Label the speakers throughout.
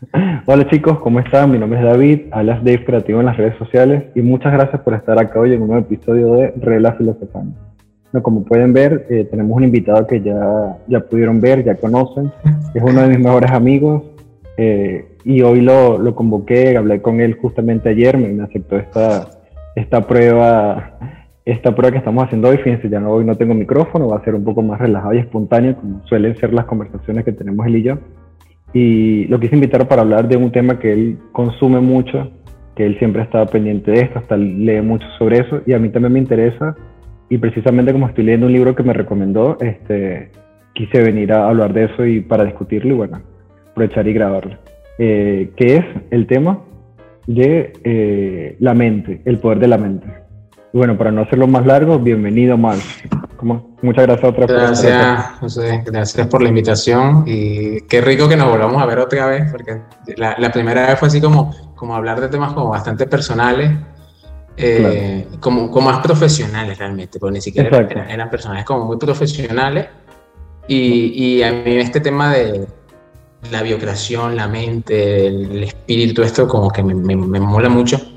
Speaker 1: Hola chicos, ¿cómo están? Mi nombre es David, alias Dave Creativo en las redes sociales y muchas gracias por estar acá hoy en un nuevo episodio de Rela Filosofando. No, como pueden ver, eh, tenemos un invitado que ya, ya pudieron ver, ya conocen, es uno de mis mejores amigos eh, y hoy lo, lo, convoqué, hablé con él justamente ayer, me aceptó esta, esta prueba esta prueba que estamos haciendo hoy, fíjense, ya no, hoy no tengo micrófono, va a ser un poco más relajado y espontáneo, como suelen ser las conversaciones que tenemos él y yo. Y lo quise invitar para hablar de un tema que él consume mucho, que él siempre estaba pendiente de esto, hasta lee mucho sobre eso, y a mí también me interesa. Y precisamente como estoy leyendo un libro que me recomendó, este, quise venir a hablar de eso y para discutirlo y bueno, aprovechar y grabarlo. Eh, ¿Qué es el tema de eh, la mente, el poder de la mente? bueno, para no hacerlo más largo, bienvenido, Muchas gracias otra
Speaker 2: vez. Gracias, José, gracias por la invitación y qué rico que nos volvamos a ver otra vez, porque la, primera vez fue así como, como hablar de temas como bastante personales, eh, como, como, más profesionales realmente, porque ni siquiera eran, eran, personajes como muy profesionales. Y, y, a mí este tema de la biocreación, la mente, el, espíritu, esto como que me, me, me mola mucho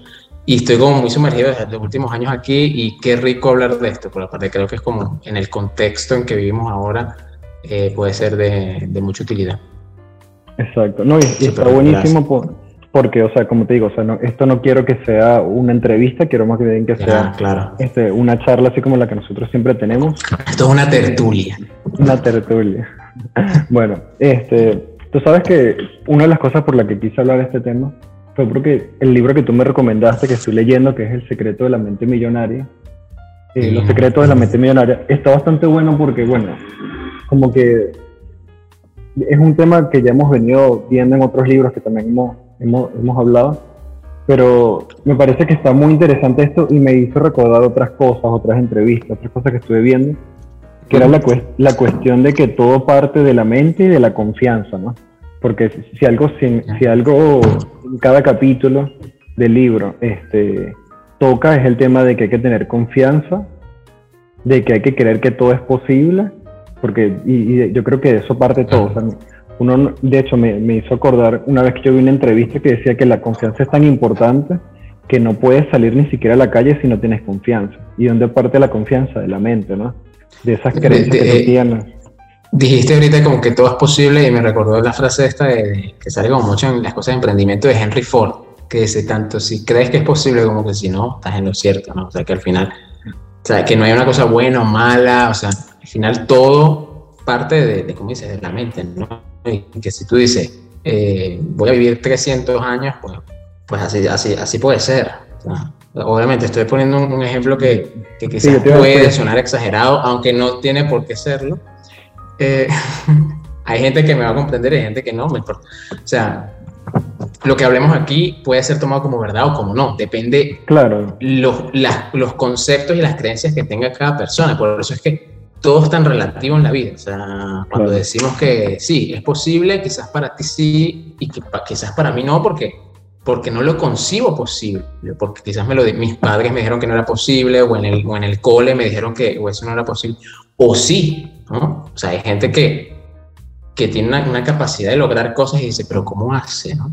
Speaker 2: y estoy como muy sumergido desde los últimos años aquí y qué rico hablar de esto, por aparte creo que es como en el contexto en que vivimos ahora eh, puede ser de, de, mucha utilidad.
Speaker 1: Exacto, no, y, está buenísimo porque, o sea, como te digo, o sea, no, esto no quiero que sea una entrevista, quiero más bien que sea
Speaker 2: claro.
Speaker 1: este, una charla así como la que nosotros siempre tenemos.
Speaker 2: Esto es una tertulia.
Speaker 1: Una tertulia. bueno, este, tú sabes que una de las cosas por la que quise hablar de este tema fue porque el libro que tú me recomendaste, que estoy leyendo, que es El secreto de la mente millonaria, eh, Los secretos de la mente millonaria, está bastante bueno porque, bueno, como que es un tema que ya hemos venido viendo en otros libros que también hemos, hemos, hemos hablado, pero me parece que está muy interesante esto y me hizo recordar otras cosas, otras entrevistas, otras cosas que estuve viendo, que era la, la cuestión de que todo parte de la mente y de la confianza, ¿no? Porque si, algo, si, si, algo cada capítulo del libro este, toca es el tema de que hay que tener confianza, de que hay que creer que todo es posible, porque y, yo creo que de eso parte todo. uno, de hecho, me, me, hizo acordar una vez que yo vi una entrevista que decía que la confianza es tan importante que no puedes salir ni siquiera a la calle si no tienes confianza. ¿Y dónde parte la confianza? De la mente, ¿no? De esas creencias que tienes
Speaker 2: Dijiste ahorita como que todo es posible y me recordó la frase esta de, que sale como mucho en las cosas de emprendimiento de Henry Ford, que dice tanto si crees que es posible como que si no, estás en lo cierto, ¿no? O sea, que al final, o sea, que no hay una cosa buena o mala, o sea, al final todo parte de, de como dices, de la mente, ¿no? Y que si tú dices, eh, voy a vivir 300 años, pues, pues así, así, así puede ser. obviamente estoy poniendo un, ejemplo que, que quizás puede sonar exagerado, aunque no tiene por qué serlo, eh, hay gente que me va a comprender y hay gente que no, me importa. O sea, lo que hablemos aquí puede ser tomado como verdad o como no, depende
Speaker 1: claro.
Speaker 2: los, los conceptos y las creencias que tenga cada persona. Por eso es que todo es tan relativo en la vida. O sea, cuando decimos que sí, es posible, quizás para ti sí y que, quizás para mí no, porque porque no lo concibo posible, porque quizás me lo mis padres me dijeron que no era posible, o en el, o en el cole me dijeron que o eso no era posible, o sí, ¿no? O sea, hay gente que, que tiene una, capacidad de lograr cosas y dice, pero ¿cómo hace, no?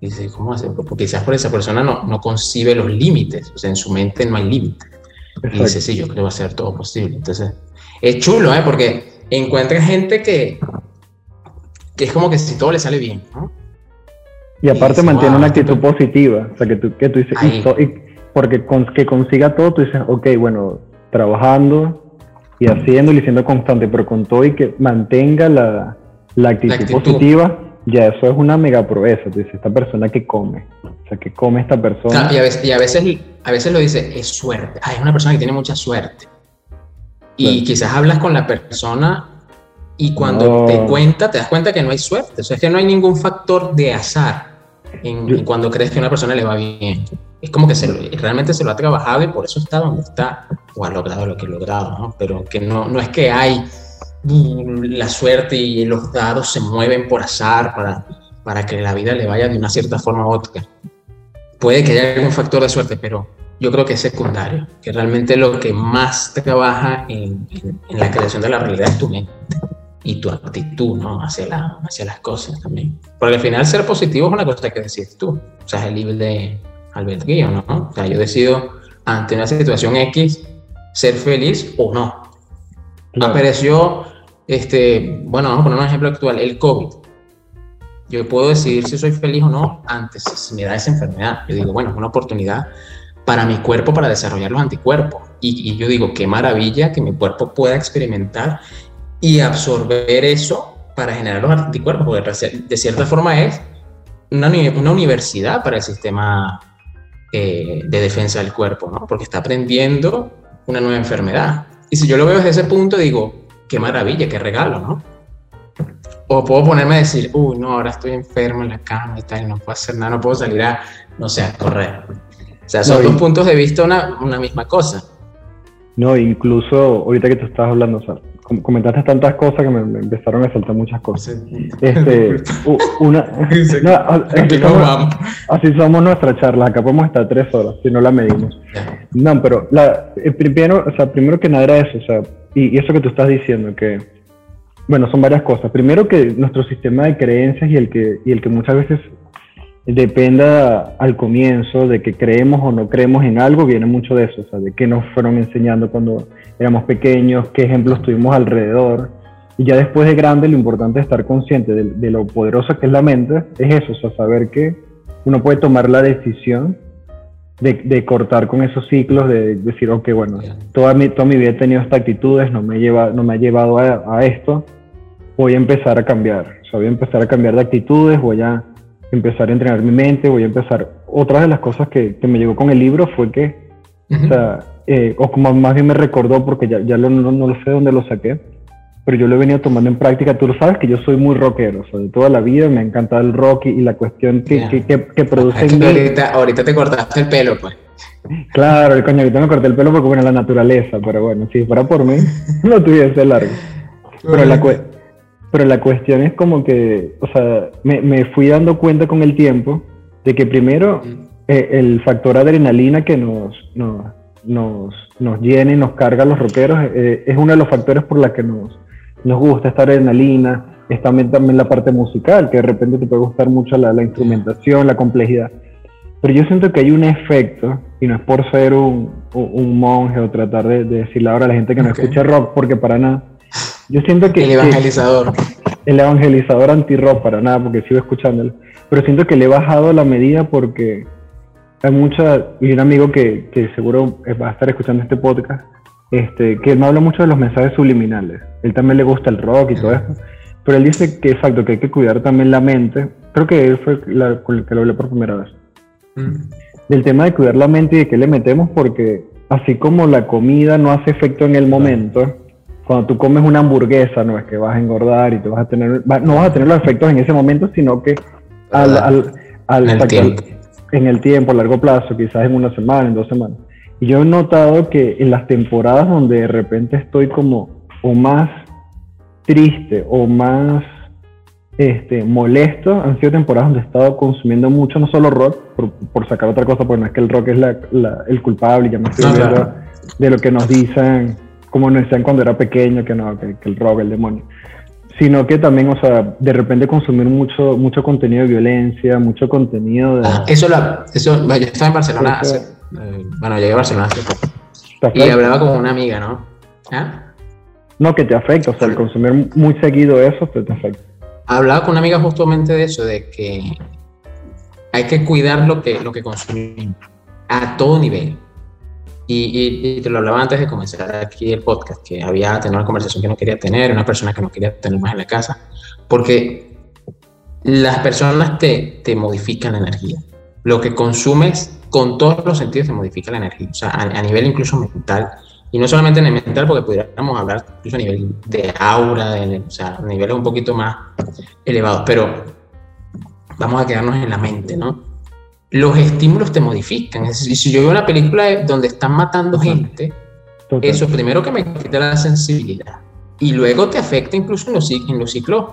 Speaker 2: dice, ¿cómo hace? Porque quizás por esa persona no, no concibe los límites, o sea, en su mente no hay límites. Y dice, sí, yo creo hacer todo posible. Entonces, es chulo, ¿eh? Porque encuentra gente que, que es como que si todo le sale bien, ¿no?
Speaker 1: Y aparte mantiene una actitud positiva, o sea, que tú, que tú dices, porque con, que consiga todo, tú dices, ok, bueno, trabajando, y haciendo y siendo constante, pero con todo y que mantenga la, la, actitud, positiva, ya eso es una mega proeza. Dice, esta persona que come, o sea, que come esta persona.
Speaker 2: y, a veces, y a, veces, a veces lo dice, es suerte. Ah, es una persona que tiene mucha suerte. Y quizás hablas con la persona y cuando te cuenta, te das cuenta que no hay suerte. O sea, es que no hay ningún factor de azar en, cuando crees que a una persona le va bien es como que se realmente se lo ha trabajado y por eso está donde está, o ha logrado lo que ha logrado, ¿no? Pero que no, no es que hay la suerte y los dados se mueven por azar para, para que la vida le vaya de una cierta forma u otra. Puede que haya algún factor de suerte, pero yo creo que es secundario, que realmente lo que más trabaja en, en, la creación de la realidad es tu mente. y tu actitud, ¿no? Hacia, la, hacia las cosas también. Porque al final ser positivo es una cosa que decides tú. O sea, es libre de albedrío, ¿no? O sea, yo decido ante una situación X ser feliz o no. Apareció, este, bueno, vamos a poner un ejemplo actual, el COVID. Yo puedo decidir si soy feliz o no antes, si me da esa enfermedad. Yo digo, bueno, es una oportunidad para mi cuerpo para desarrollar los anticuerpos. Y, y yo digo, qué maravilla que mi cuerpo pueda experimentar y absorber eso para generar los anticuerpos, porque de cierta forma es una, una universidad para el sistema eh, de defensa del cuerpo, ¿no? Porque está aprendiendo una nueva enfermedad. Y si yo lo veo desde ese punto, digo, qué maravilla, qué regalo, ¿no? O puedo ponerme a decir, uy, no, ahora estoy enfermo en la cama y tal, no puedo hacer nada, no puedo salir a, no sé, a correr. O sea, son dos puntos de vista una, una misma cosa.
Speaker 1: No, incluso ahorita que te estás hablando, sea, comentaste tantas cosas que me, empezaron a saltar muchas cosas. Este, una, así, somos, nuestras charlas, acá podemos estar tres horas si no la medimos. No, pero la, eh, primero, o sea, primero que nada era eso, o sea, y, y, eso que tú estás diciendo, que, bueno, son varias cosas. Primero que nuestro sistema de creencias y el que, y el que muchas veces dependa al comienzo de que creemos o no creemos en algo, viene mucho de eso, o sea, de qué nos fueron enseñando cuando éramos pequeños, qué ejemplos tuvimos alrededor. Y ya después de grande, lo importante es estar consciente de, lo poderosa que es la mente, es eso, o sea, saber que uno puede tomar la decisión de, cortar con esos ciclos, de decir, ok, bueno, toda mi, toda mi vida he tenido estas actitudes, no me, lleva, no me ha llevado a, a esto, voy a empezar a cambiar, o sea, voy a empezar a cambiar de actitudes, voy a empezar a entrenar mi mente, voy a empezar. Otra de las cosas que, que me llegó con el libro fue que, o, sea, eh, o como más bien me recordó, porque ya, ya lo, no, no, lo sé dónde lo saqué, pero yo lo he venido tomando en práctica. Tú lo sabes que yo soy muy rockero, o sea, de toda la vida me ha encantado el rock y, la cuestión que, que, que, produce en
Speaker 2: mí. Ahorita, ahorita te cortaste el pelo, pues.
Speaker 1: Claro, el coño, ahorita me corté el pelo porque, bueno, la naturaleza, pero bueno, si fuera por mí, no tuviese largo. Pero la, pero la cuestión es como que, o sea, me, me fui dando cuenta con el tiempo de que primero eh, el factor adrenalina que nos, nos, nos, nos llena y nos carga a los rockeros eh, es uno de los factores por los que nos, nos gusta esta adrenalina. Es también, también la parte musical, que de repente te puede gustar mucho la, la instrumentación, la complejidad. Pero yo siento que hay un efecto, y no es por ser un, un monje o tratar de, decirle ahora a la gente que no escucha rock, porque para nada, yo siento que...
Speaker 2: El evangelizador.
Speaker 1: el evangelizador anti-rock, para nada, porque sigo escuchándolo. Pero siento que le he bajado la medida porque hay mucha... Y un amigo que, que seguro va a estar escuchando este podcast, este, que me habla mucho de los mensajes subliminales. Él también le gusta el rock y todo eso. Pero él dice que, exacto, que hay que cuidar también la mente. Creo que él fue la, con el que lo hablé por primera vez. Mm. Del tema de cuidar la mente y de qué le metemos, porque así como la comida no hace efecto en el momento, cuando tú comes una hamburguesa, no es que vas a engordar y te vas a tener, no vas a tener los efectos en ese momento, sino que al, al, al, en, el tiempo. en el tiempo, a largo plazo, quizás en una semana, en dos semanas. Y yo he notado que en las temporadas donde de repente estoy como o más triste o más este, molesto, han sido temporadas donde he estado consumiendo mucho, no solo rock, por, sacar otra cosa, porque no es que el rock es la, el culpable, y ya me estoy de lo que nos dicen como nos decían cuando era pequeño, que no, que, el rock, el demonio. Sino que también, o sea, de repente consumir mucho, mucho contenido de violencia, mucho contenido de...
Speaker 2: Ah, eso, la, eso, yo estaba en Barcelona hace, eh, bueno, llegué a Barcelona hace poco. Y hablaba con una amiga, ¿no? ¿Ah?
Speaker 1: No, que te afecta, o sea, el consumir muy seguido eso te, te afecta.
Speaker 2: Hablaba con una amiga justamente de eso, de que hay que cuidar lo que, lo que consumimos a todo nivel. Y, te lo hablaba antes de comenzar aquí el podcast, que había tenido una conversación que no quería tener, una persona que no quería tener más en la casa, porque las personas te, te modifican la energía. Lo que consumes con todos los sentidos te modifica la energía, o sea, a, nivel incluso mental, y no solamente en el mental, porque pudiéramos hablar incluso a nivel de aura, de, o sea, a niveles un poquito más elevados, pero vamos a quedarnos en la mente, ¿no? Los estímulos te modifican. Es decir, si yo veo una película donde están matando gente, eso primero que me quita la sensibilidad y luego te afecta incluso en los, en los ciclos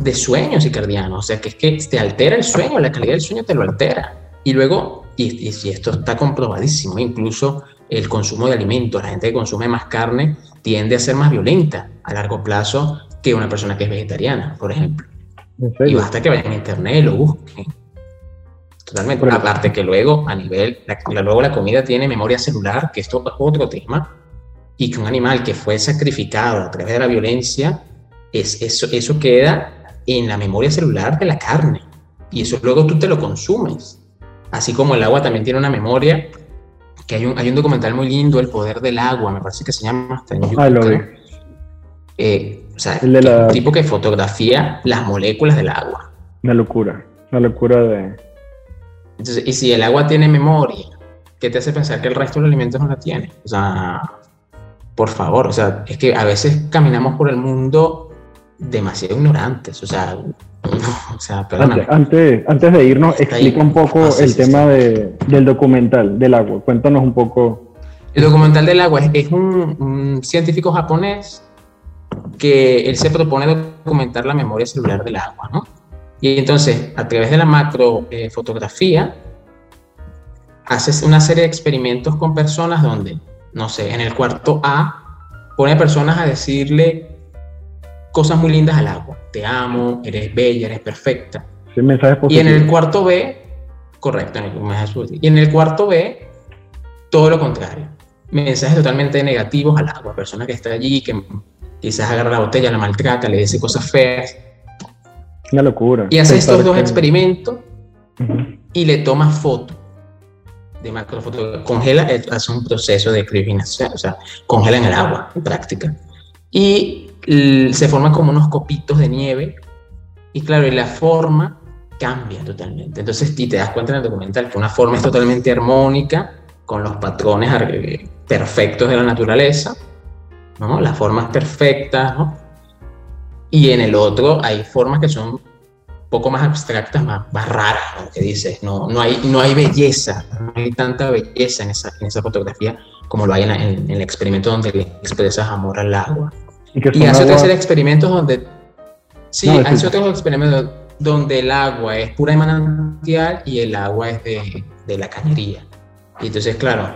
Speaker 2: de sueño circadiano. O sea, que es que te altera el sueño, la calidad del sueño te lo altera. Y luego, y, si esto está comprobadísimo, incluso el consumo de alimentos, la gente que consume más carne tiende a ser más violenta a largo plazo que una persona que es vegetariana, por ejemplo. Y basta que vayan a internet y lo busquen. Totalmente. Aparte que luego a nivel, la, luego la comida tiene memoria celular, que esto es otro tema, y que un animal que fue sacrificado a través de la violencia, es, eso, eso queda en la memoria celular de la carne. Y eso luego tú te lo consumes. Así como el agua también tiene una memoria, que hay un, hay un documental muy lindo, El Poder del Agua, me parece que se llama hasta en
Speaker 1: Ah, lo vi.
Speaker 2: Eh, o sea, un tipo que fotografía las moléculas del agua.
Speaker 1: Una locura, una locura de...
Speaker 2: Entonces, y si el agua tiene memoria, ¿qué te hace pensar que el resto de los alimentos no la tiene? O sea, por favor, o sea, es que a veces caminamos por el mundo demasiado ignorantes, o sea, o sea
Speaker 1: antes, antes, de irnos, explica un poco el tema de, del documental del agua, cuéntanos un poco.
Speaker 2: El documental del agua es, un, científico japonés que él se propone documentar la memoria celular del agua, ¿no? Y entonces, a través de la macro eh, fotografía, hace una serie de experimentos con personas donde no sé, en el cuarto A, pone personas a decirle cosas muy lindas al agua. Te amo, eres bella, eres perfecta. y en el cuarto B, correcto, y en el cuarto B, todo lo contrario. Mensajes totalmente negativos al agua. Persona que está allí, que quizás agarra la botella, la maltrata, le dice cosas feas.
Speaker 1: Una locura.
Speaker 2: Y hace estos dos experimentos y le toma fotos de macrofoto congela, hace un proceso de criogenación, o sea, congela en el agua, en práctica. Y se forman como unos copitos de nieve, y claro, y la forma cambia totalmente. Entonces, y te das cuenta en el documental que una forma es totalmente armónica, con los patrones perfectos de la naturaleza, ¿no? Las formas perfectas, ¿no? Y en el otro hay formas que son poco más abstractas, más, más raras, ¿no? que dices, no, no, hay, no hay belleza, no hay tanta belleza en esa, en esa fotografía como lo hay en, en, el experimento donde le expresas amor al agua. Y, hace otros experimentos donde, sí, no, hace otros experimentos donde el agua es pura de manantial y el agua es de, de la cañería. Y entonces, claro,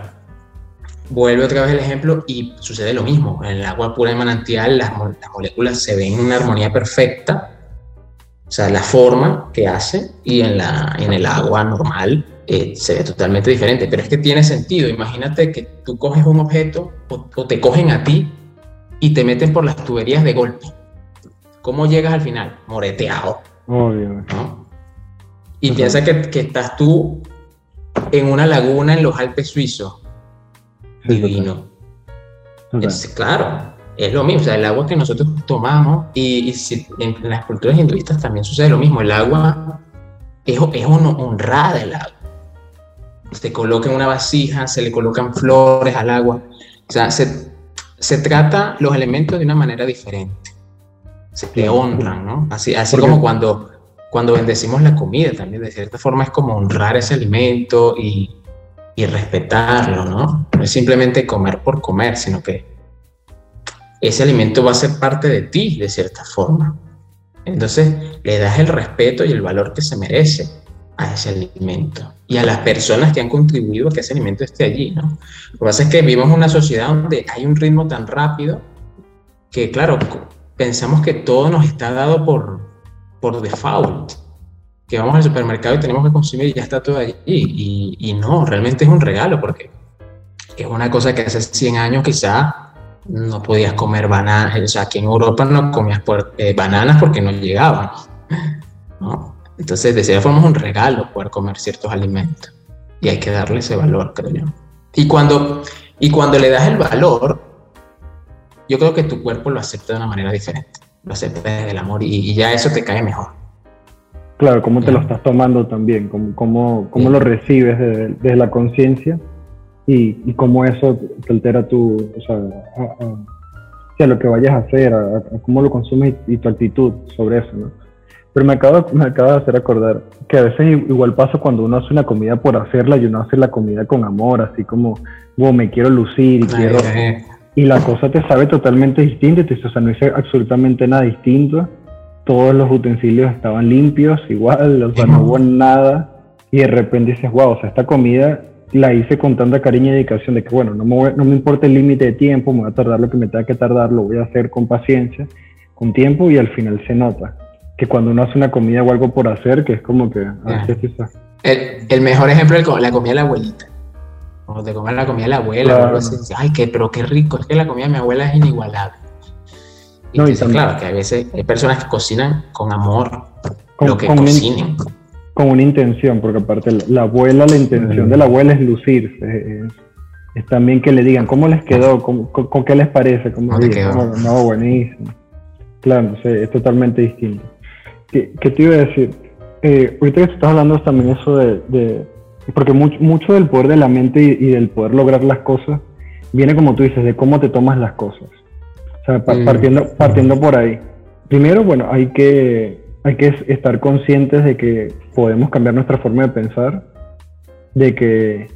Speaker 2: vuelve otra vez el ejemplo y sucede lo mismo. En el agua pura de manantial las, las moléculas se ven en una armonía perfecta o sea, la forma que hace y en, la, en el agua normal eh, se ve totalmente diferente. Pero es que tiene sentido. Imagínate que tú coges un objeto o, te cogen a ti y te meten por las tuberías de golpe. ¿Cómo llegas al final? Moreteado.
Speaker 1: Obvio.
Speaker 2: Y piensa que, que, estás tú en una laguna en los Alpes suizos. Divino. Es, claro, es lo mismo, o sea, el agua que nosotros tomamos, y, en, las culturas hinduistas también sucede lo mismo, el agua es, es honrada el agua. Se coloca en una vasija, se le colocan flores al agua, o sea, se, se trata los elementos de una manera diferente, se te honran, ¿no? Así, así como cuando, cuando bendecimos la comida también, de cierta forma es como honrar ese alimento y, y respetarlo, ¿no? No es simplemente comer por comer, sino que ese alimento va a ser parte de ti de cierta forma. Entonces le das el respeto y el valor que se merece a ese alimento y a las personas que han contribuido a que ese alimento esté allí. ¿no? Lo que pasa es que vivimos una sociedad donde hay un ritmo tan rápido que, claro, pensamos que todo nos está dado por, por default, que vamos al supermercado y tenemos que consumir y ya está todo allí. Y, y no, realmente es un regalo porque es una cosa que hace 100 años quizá no podías comer bananas, o sea, aquí en Europa no comías eh, bananas porque no llegaban, ¿no? Entonces, de cierta forma es un regalo poder comer ciertos alimentos y hay que darle ese valor, creo yo. Y cuando, y cuando le das el valor, yo creo que tu cuerpo lo acepta de una manera diferente, lo acepta desde el amor y, ya eso te cae mejor.
Speaker 1: Claro, cómo te lo estás tomando también, cómo, cómo, cómo lo recibes desde, desde la conciencia y, y cómo eso te altera tu, o sea, a, lo que vayas a hacer, a, cómo lo consumes y, tu actitud sobre eso, ¿no? Pero me acaba, me acaba de hacer acordar que a veces igual pasa cuando uno hace una comida por hacerla y uno hace la comida con amor, así como, wow, me quiero lucir y quiero... Y la cosa te sabe totalmente distinta, o sea, no hice absolutamente nada distinto. Todos los utensilios estaban limpios, igual, o sea, no hubo nada. Y de repente dices, wow, o sea, esta comida la hice con tanta cariño y dedicación de que, bueno, no me, no me importa el límite de tiempo, me voy a tardar lo que me tenga que tardar, lo voy a hacer con paciencia, un tiempo y al final se nota. Que cuando uno hace una comida o algo por hacer, que es como que...
Speaker 2: Ah, el, el, mejor ejemplo es la comida de la abuelita. Cuando te comes la comida de la abuela, ay, qué, pero qué rico, es que la comida de mi abuela es inigualable. Y no, claro, que a veces hay personas que cocinan con amor, con, lo que cocinen.
Speaker 1: con una intención, porque aparte la, abuela, la intención de la abuela es lucirse, es, también que le digan cómo les quedó, con, qué les parece, cómo quedó? No, buenísimo. Claro, es totalmente distinto. ¿Qué, te iba a decir? Eh, ahorita que estás hablando también eso de, porque mucho, mucho, del poder de la mente y, del poder lograr las cosas viene como tú dices, de cómo te tomas las cosas. O sea, mm. partiendo, partiendo por ahí. Primero, bueno, hay que, hay que estar conscientes de que podemos cambiar nuestra forma de pensar, de que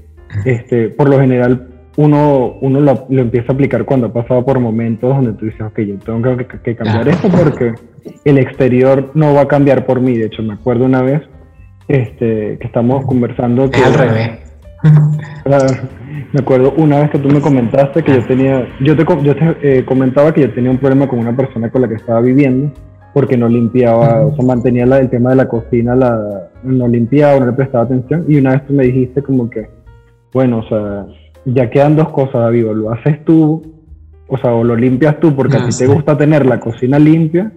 Speaker 1: este, por lo general uno, uno lo, empieza a aplicar cuando ha pasado por momentos donde tú dices, ok, yo tengo que, cambiar esto porque el exterior no va a cambiar por mí. De hecho, me acuerdo una vez este, que estamos conversando. Que,
Speaker 2: al revés.
Speaker 1: Me acuerdo una vez que tú me comentaste que yo tenía, yo te, yo te eh, comentaba que yo tenía un problema con una persona con la que estaba viviendo porque no limpiaba, o sea, mantenía el tema de la cocina, la, no limpiaba, no le prestaba atención. Y una vez tú me dijiste como que, bueno, o sea, ya quedan dos cosas, David, o lo haces tú, o sea, o lo limpias tú porque a ti te gusta tener la cocina limpia,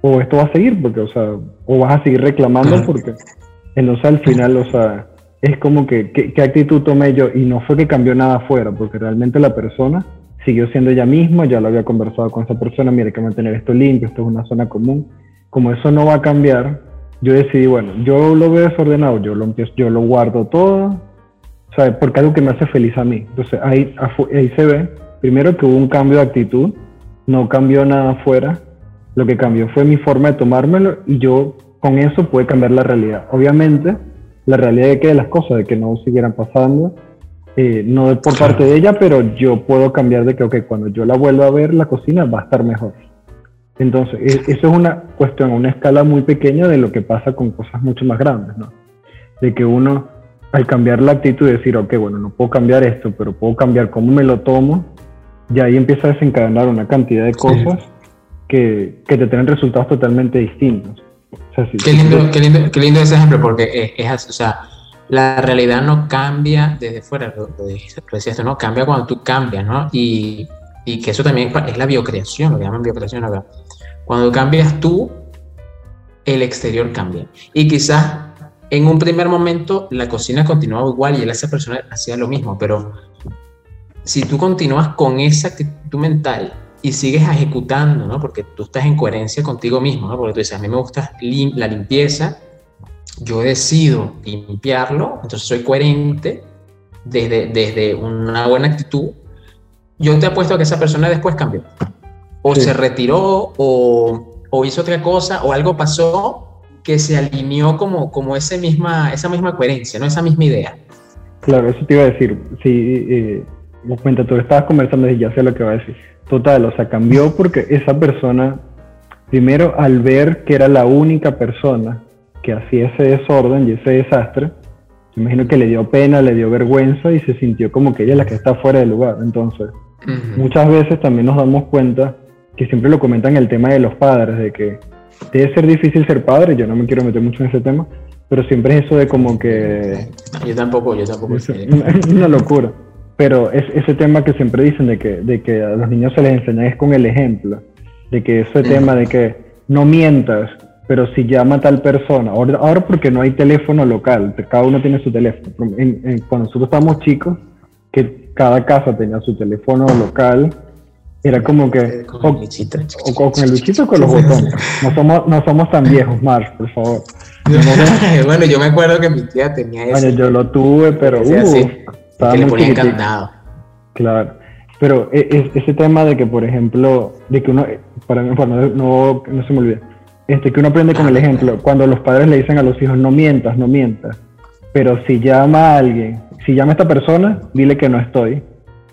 Speaker 1: o esto va a seguir, porque, o sea, o vas a seguir reclamando porque, entonces al final, o sea, es como que, ¿qué actitud tomé yo? Y no fue que cambió nada afuera, porque realmente la persona siguió siendo ella misma, ya lo había conversado con esa persona, mire, que mantener esto limpio, esto es una zona común. Como eso no va a cambiar, yo decidí, bueno, yo lo veo desordenado, yo lo empiezo, yo lo guardo todo, ¿sabes? Porque algo que me hace feliz a mí. Entonces ahí, ahí se ve, primero que hubo un cambio de actitud, no cambió nada afuera, lo que cambió fue mi forma de tomármelo y yo con eso pude cambiar la realidad. Obviamente, la realidad de que las cosas, de que no siguieran pasando, eh, no por parte de ella, pero yo puedo cambiar de que, ok, cuando yo la vuelva a ver, la cocina va a estar mejor. Entonces, e, eso es una cuestión, una escala muy pequeña de lo que pasa con cosas mucho más grandes, ¿no? De que uno, al cambiar la actitud y decir, ok, bueno, no puedo cambiar esto, pero puedo cambiar cómo me lo tomo, ya ahí empieza a desencadenar una cantidad de cosas que, que, te tienen resultados totalmente distintos.
Speaker 2: Qué, lindo, qué, lindo, qué lindo ese ejemplo, porque es, es o sea, la realidad no cambia desde fuera, lo, decías ¿no? Cambia cuando tú cambias, ¿no? Y, y, que eso también es la biocreación, lo llaman biocreación, ¿verdad? Cuando cambias tú, el exterior cambia. Y quizás en un primer momento la cocina continuaba igual y esa persona hacía lo mismo, pero si tú continúas con esa actitud mental y sigues ejecutando, ¿no? Porque tú estás en coherencia contigo mismo, ¿no? Porque tú dices, a mí me gusta la limpieza, yo decido limpiarlo, entonces soy coherente desde, desde una buena actitud, yo te apuesto a que esa persona después cambió. O se retiró, o, o, hizo otra cosa, o algo pasó que se alineó como, como ese misma, esa misma coherencia, ¿no? esa misma idea.
Speaker 1: Claro, eso te iba a decir. Sí, eh, cuenta, tú estabas conversando y ya sé lo que va a decir. Total, o sea, cambió porque esa persona, primero al ver que era la única persona que hacía ese desorden y ese desastre, imagino que le dio pena, le dio vergüenza y se sintió como que ella es la que está fuera del lugar. Entonces, muchas veces también nos damos cuenta que siempre lo comentan el tema de los padres, de que debe ser difícil ser padre, yo no me quiero meter mucho en ese tema, pero siempre es eso de como que...
Speaker 2: Yo tampoco, yo tampoco.
Speaker 1: Es una, locura. Pero es ese tema que siempre dicen de que, de que a los niños se les enseña es con el ejemplo, de que ese tema de que no mientas, pero si llama a tal persona, ahora, ahora porque no hay teléfono local, cada uno tiene su teléfono. cuando nosotros estábamos chicos, que cada casa tenía su teléfono local, era como que...
Speaker 2: Con el bichito.
Speaker 1: O, con el bichito o con los botones. No somos, no somos tan viejos, Mark, por favor.
Speaker 2: bueno, yo me acuerdo que mi tía tenía eso. Bueno,
Speaker 1: yo lo tuve, pero... Uh, sí,
Speaker 2: estaba que le ponía encantado.
Speaker 1: Claro. Pero e, e, ese tema de que, por ejemplo, de que uno, para mí, para no, no se me olvide, este, que uno aprende con el ah, ejemplo. Cuando los padres le dicen a los hijos, no mientas, no mientas. Pero si llama a alguien, si llama a esta persona, dile que no estoy.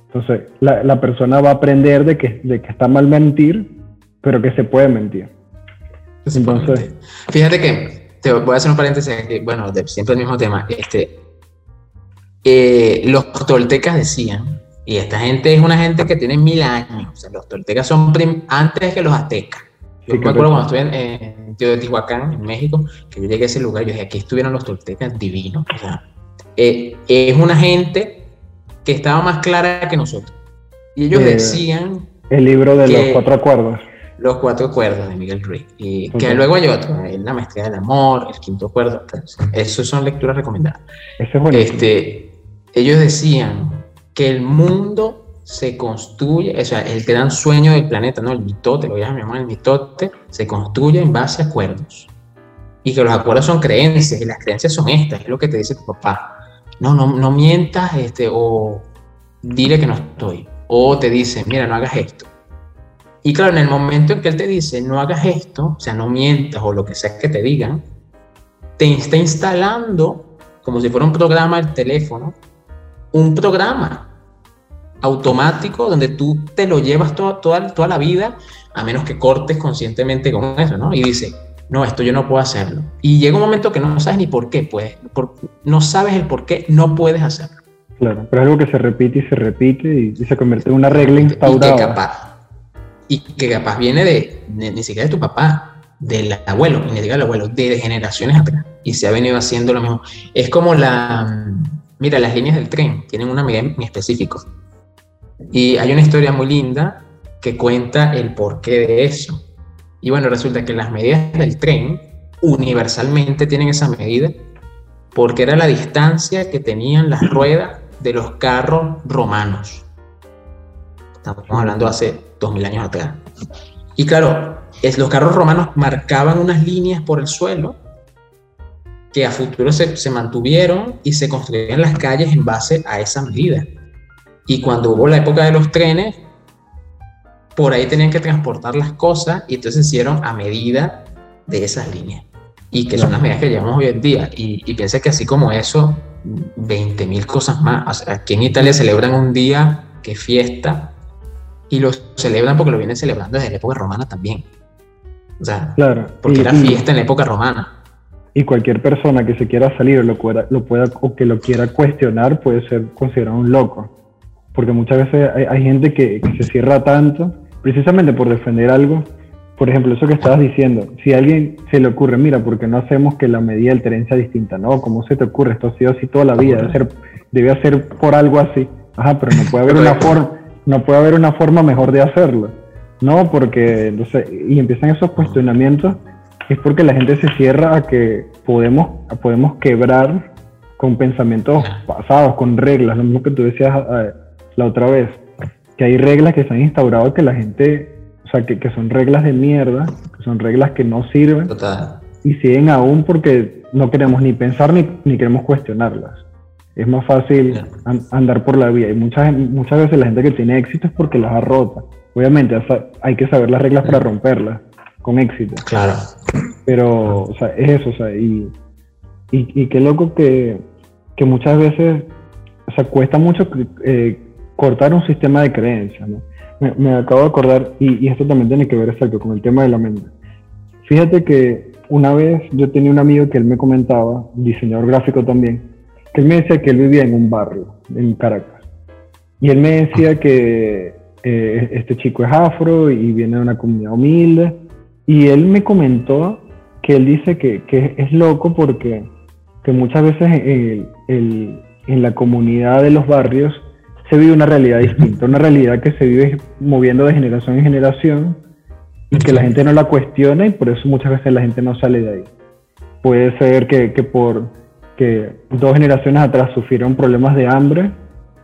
Speaker 1: Entonces, la, la persona va a aprender de que, de que está mal mentir, pero que se puede mentir.
Speaker 2: Entonces, fíjate que, te voy a hacer un paréntesis, bueno, siempre el mismo tema. Este, eh, los toltecas decían, y esta gente es una gente que tiene mil años, o sea, los toltecas son antes que los aztecas Yo me acuerdo cuando estuve en, Teotihuacán, en México, que yo llegué a ese lugar yo dije, aquí estuvieron los toltecas divinos. O sea, eh, es una gente que estaba más clara que nosotros. Y ellos decían...
Speaker 1: El libro de los cuatro acuerdos.
Speaker 2: Los cuatro acuerdos de Miguel Ruiz. Y que luego hay otro, la maestría del amor, el quinto acuerdo. Esas son lecturas recomendadas. este, ellos decían que el mundo se construye, o sea, el gran sueño del planeta, ¿no? El mitote, lo llaman el mitote, se construye en base a acuerdos. Y que los acuerdos son creencias, y las creencias son estas, es lo que te dice tu papá. No, no, no mientas, este, o dile que no estoy. O te dice, mira, no hagas esto. Y claro, en el momento en que él te dice, no hagas esto, o sea, no mientas o lo que sea que te digan, te está instalando, como si fuera un programa del teléfono, un programa automático donde tú te lo llevas toda, toda, toda la vida, a menos que cortes conscientemente con eso, ¿no? Y dice, no, esto yo no puedo hacerlo. Y llega un momento que no sabes ni por qué, pues, no sabes el por qué no puedes hacerlo.
Speaker 1: Claro, pero es algo que se repite y se repite y, se convierte en una regla instaurada.
Speaker 2: Y que capaz, y que capaz viene de, ni siquiera de tu papá, del abuelo, ni siquiera del abuelo, de, generaciones atrás. Y se ha venido haciendo lo mismo. Es como la, mira, las líneas del tren tienen una medida muy específica. Y hay una historia muy linda que cuenta el porqué de eso. Y bueno, resulta que las medidas del tren universalmente tienen esa medida porque era la distancia que tenían las ruedas de los carros romanos. Estamos hablando hace dos mil años atrás. Y claro, es, los carros romanos marcaban unas líneas por el suelo que a futuro se, se mantuvieron y se construían las calles en base a esa medida. Y cuando hubo la época de los trenes, por ahí tenían que transportar las cosas y entonces hicieron a medida de esas líneas. Y que son las medidas que llevamos hoy en día. Y, y piensa que así como eso, 20 mil cosas más. aquí en Italia celebran un día que fiesta y lo celebran porque lo vienen celebrando desde la época romana también. O sea, claro. porque era fiesta en la época romana.
Speaker 1: Y cualquier persona que se quiera salir o lo pueda, lo pueda o que lo quiera cuestionar puede ser considerado un loco. Porque muchas veces hay, gente que, que, se cierra tanto precisamente por defender algo por ejemplo, eso que estabas diciendo, si a alguien se le ocurre, mira, ¿por qué no hacemos que la medida del tren sea distinta? No, ¿cómo se te ocurre? Esto ha sido así toda la vida, debe ser, debe ser por algo así. Ajá, pero no puede haber una forma, no puede haber una forma mejor de hacerlo. No, porque entonces, y empiezan esos cuestionamientos, es porque la gente se cierra a que podemos, podemos quebrar con pensamientos pasados, con reglas, lo mismo que tú decías eh, la otra vez, que hay reglas que se han instaurado que la gente o sea, que, que, son reglas de mierda, que son reglas que no sirven. Total. Y siguen aún porque no queremos ni pensar ni, ni queremos cuestionarlas. Es más fácil andar por la vía. Y muchas, muchas veces la gente que tiene éxito es porque las ha roto. Obviamente hay que saber las reglas para romperlas con éxito.
Speaker 2: Claro.
Speaker 1: Pero, o sea, es eso. O sea, y, y, y qué loco que, que, muchas veces, o sea, cuesta mucho eh, cortar un sistema de creencias, ¿no? me, acabo de acordar, y, esto también tiene que ver exacto con el tema de la mente. Fíjate que una vez yo tenía un amigo que él me comentaba, diseñador gráfico también, que él me decía que él vivía en un barrio, en Caracas. Y él me decía que eh, este chico es afro y viene de una comunidad humilde. Y él me comentó que él dice que, que es loco porque que muchas veces en la comunidad de los barrios se vive una realidad distinta, una realidad que se vive moviendo de generación en generación y que la gente no la cuestiona y por eso muchas veces la gente no sale de ahí. Puede ser que, que por que dos generaciones atrás sufrieron problemas de hambre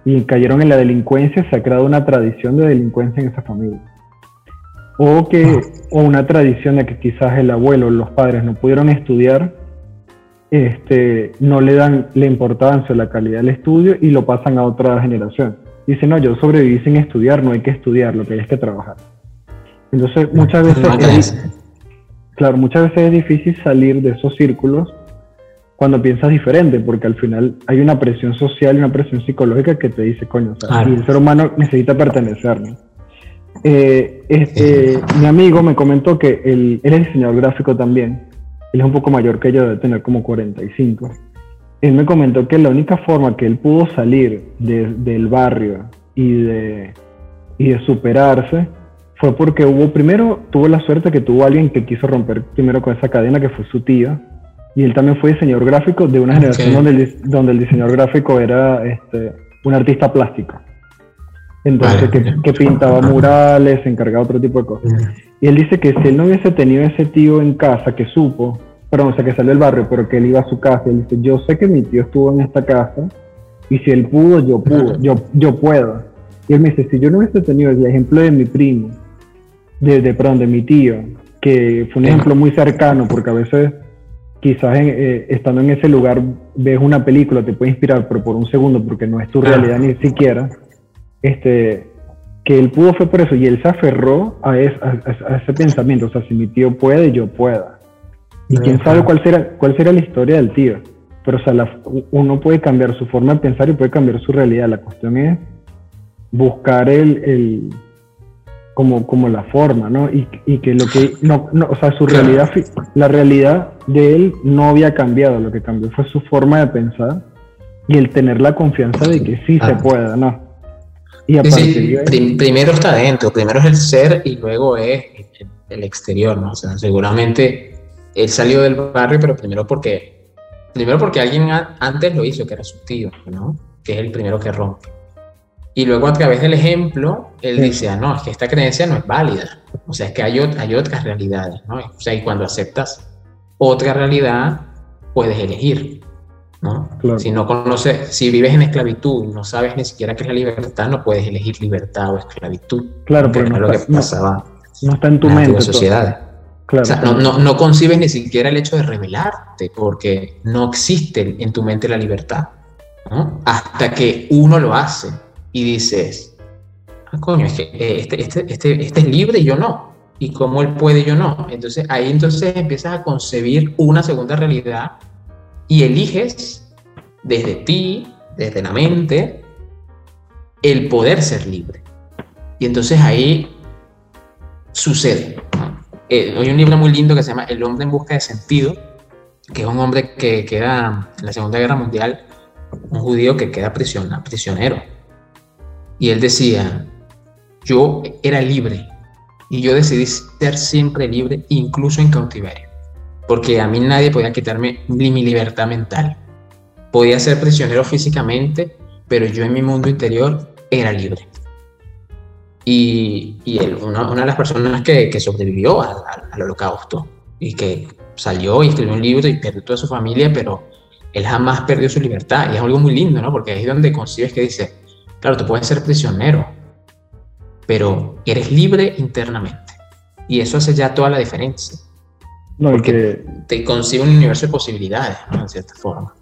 Speaker 1: y cayeron en la delincuencia, se ha creado una tradición de delincuencia en esa familia. O que o una tradición de que quizás el abuelo o los padres no pudieron estudiar este, no le dan la importancia o la calidad del estudio y lo pasan a otra generación. Dicen, no, yo sobreviví sin estudiar, no hay que estudiar, lo que hay es que trabajar. Entonces, muchas veces, es, claro, muchas veces es difícil salir de esos círculos cuando piensas diferente, porque al final hay una presión social y una presión psicológica que te dice, coño, el ser humano necesita pertenecer. Eh, este, mi amigo me comentó que él, él es diseñador gráfico también, él es un poco mayor que yo, debe tener como 45. Él me comentó que la única forma que él pudo salir del barrio y de, y de superarse fue porque hubo, primero tuvo la suerte que tuvo alguien que quiso romper primero con esa cadena, que fue su tío, y él también fue diseñador gráfico de una generación donde, el, donde el diseñador gráfico era este, un artista plástico. Entonces, que, pintaba murales, se encargaba otro tipo de cosas. Y él dice que si él no hubiese tenido ese tío en casa que supo, perdón, o sea, que salió del barrio, pero que él iba a su casa, él dice, yo sé que mi tío estuvo en esta casa, y si él pudo, yo pudo, yo, yo puedo. Y él me dice, si yo no hubiese tenido el ejemplo de mi primo, de, de perdón, de mi tío, que fue un ejemplo muy cercano, porque a veces quizás eh, estando en ese lugar ves una película, te puede inspirar, pero por un segundo, porque no es tu realidad ni siquiera, este, que él pudo fue por eso, y él se aferró a, ese pensamiento, o sea, si mi tío puede, yo pueda. Y quién sabe cuál será, cuál será la historia del tío, pero o sea, uno puede cambiar su forma de pensar y puede cambiar su realidad, la cuestión es buscar el como, como la forma, ¿no? Y, y que lo que, no, no, o sea, su realidad, la realidad de él no había cambiado, lo que cambió fue su forma de pensar y el tener la confianza de que sí se ah. pueda, ¿no?
Speaker 2: Y primero está adentro, primero es el ser y luego es el exterior, ¿no? O sea, seguramente él salió del barrio, pero primero porque, primero porque alguien antes lo hizo, que era su tío, ¿no? Que es el primero que rompe. Y luego a través del ejemplo, él dice, ah, no, es que esta creencia no es válida. O sea, es que hay, hay otras realidades, ¿no? O sea, y cuando aceptas otra realidad, puedes elegir, ¿no? Si no conoces, si vives en esclavitud y no sabes ni siquiera qué es la libertad, no puedes elegir libertad o esclavitud.
Speaker 1: Claro, porque no, es lo que pasaba no está en tu mente. En
Speaker 2: sociedad. Claro, o sea, no, no, no concibes ni siquiera el hecho de revelarte, porque no existe en tu mente la libertad, ¿no? Hasta que uno lo hace y dices, ah, coño, es que eh, este, este, este, este, es libre y yo no. ¿Y cómo él puede y yo no? Entonces ahí entonces empiezas a concebir una segunda realidad y eliges desde ti, desde la mente, el poder ser libre. Y entonces ahí sucede. Eh, hay un libro muy lindo que se llama El hombre en busca de sentido, que es un hombre que queda en la Segunda Guerra Mundial, un judío que queda prisionero y él decía, yo era libre y yo decidí ser siempre libre, incluso en cautiverio, porque a mí nadie podía quitarme ni mi libertad mental. Podía ser prisionero físicamente, pero yo en mi mundo interior era libre. Y, y él, una, una, de las personas que, que sobrevivió al, holocausto y que salió y escribió un libro y perdió toda su familia, pero él jamás perdió su libertad. Y es algo muy lindo, ¿no? Porque ahí es donde concibes que dice, Claro, tú puedes ser prisionero, pero eres libre internamente. Y eso hace ya toda la diferencia. No, porque te concibe un universo de posibilidades, ¿no? en cierta forma.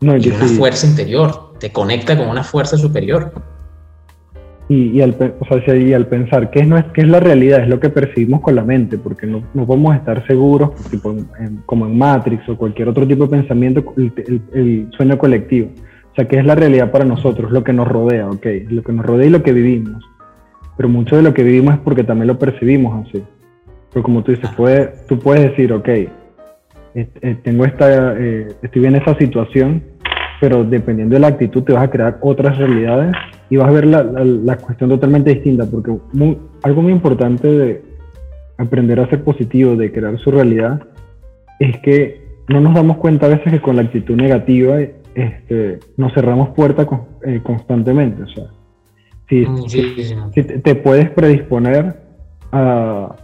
Speaker 2: No, y una fuerza interior, te conecta con una fuerza superior.
Speaker 1: Y, al, al pensar qué es, no es, qué es la realidad, es lo que percibimos con la mente, porque no, no podemos estar seguros, tipo como en Matrix o cualquier otro tipo de pensamiento, el sueño colectivo o sea, ¿qué es la realidad para nosotros? Lo que nos rodea, ¿ok? Lo que nos rodea y lo que vivimos. Pero mucho de lo que vivimos es porque también lo percibimos así. Pero como tú dices, puede, tú puedes decir, ok, eh, tengo esta, eh, estoy en esa situación, pero dependiendo de la actitud te vas a crear otras realidades y vas a ver la, la, cuestión totalmente distinta, porque algo muy importante de aprender a ser positivo, de crear su realidad, es que no nos damos cuenta a veces que con la actitud negativa este, nos cerramos puertas eh, constantemente. O sea, si, mm, te, puedes predisponer a,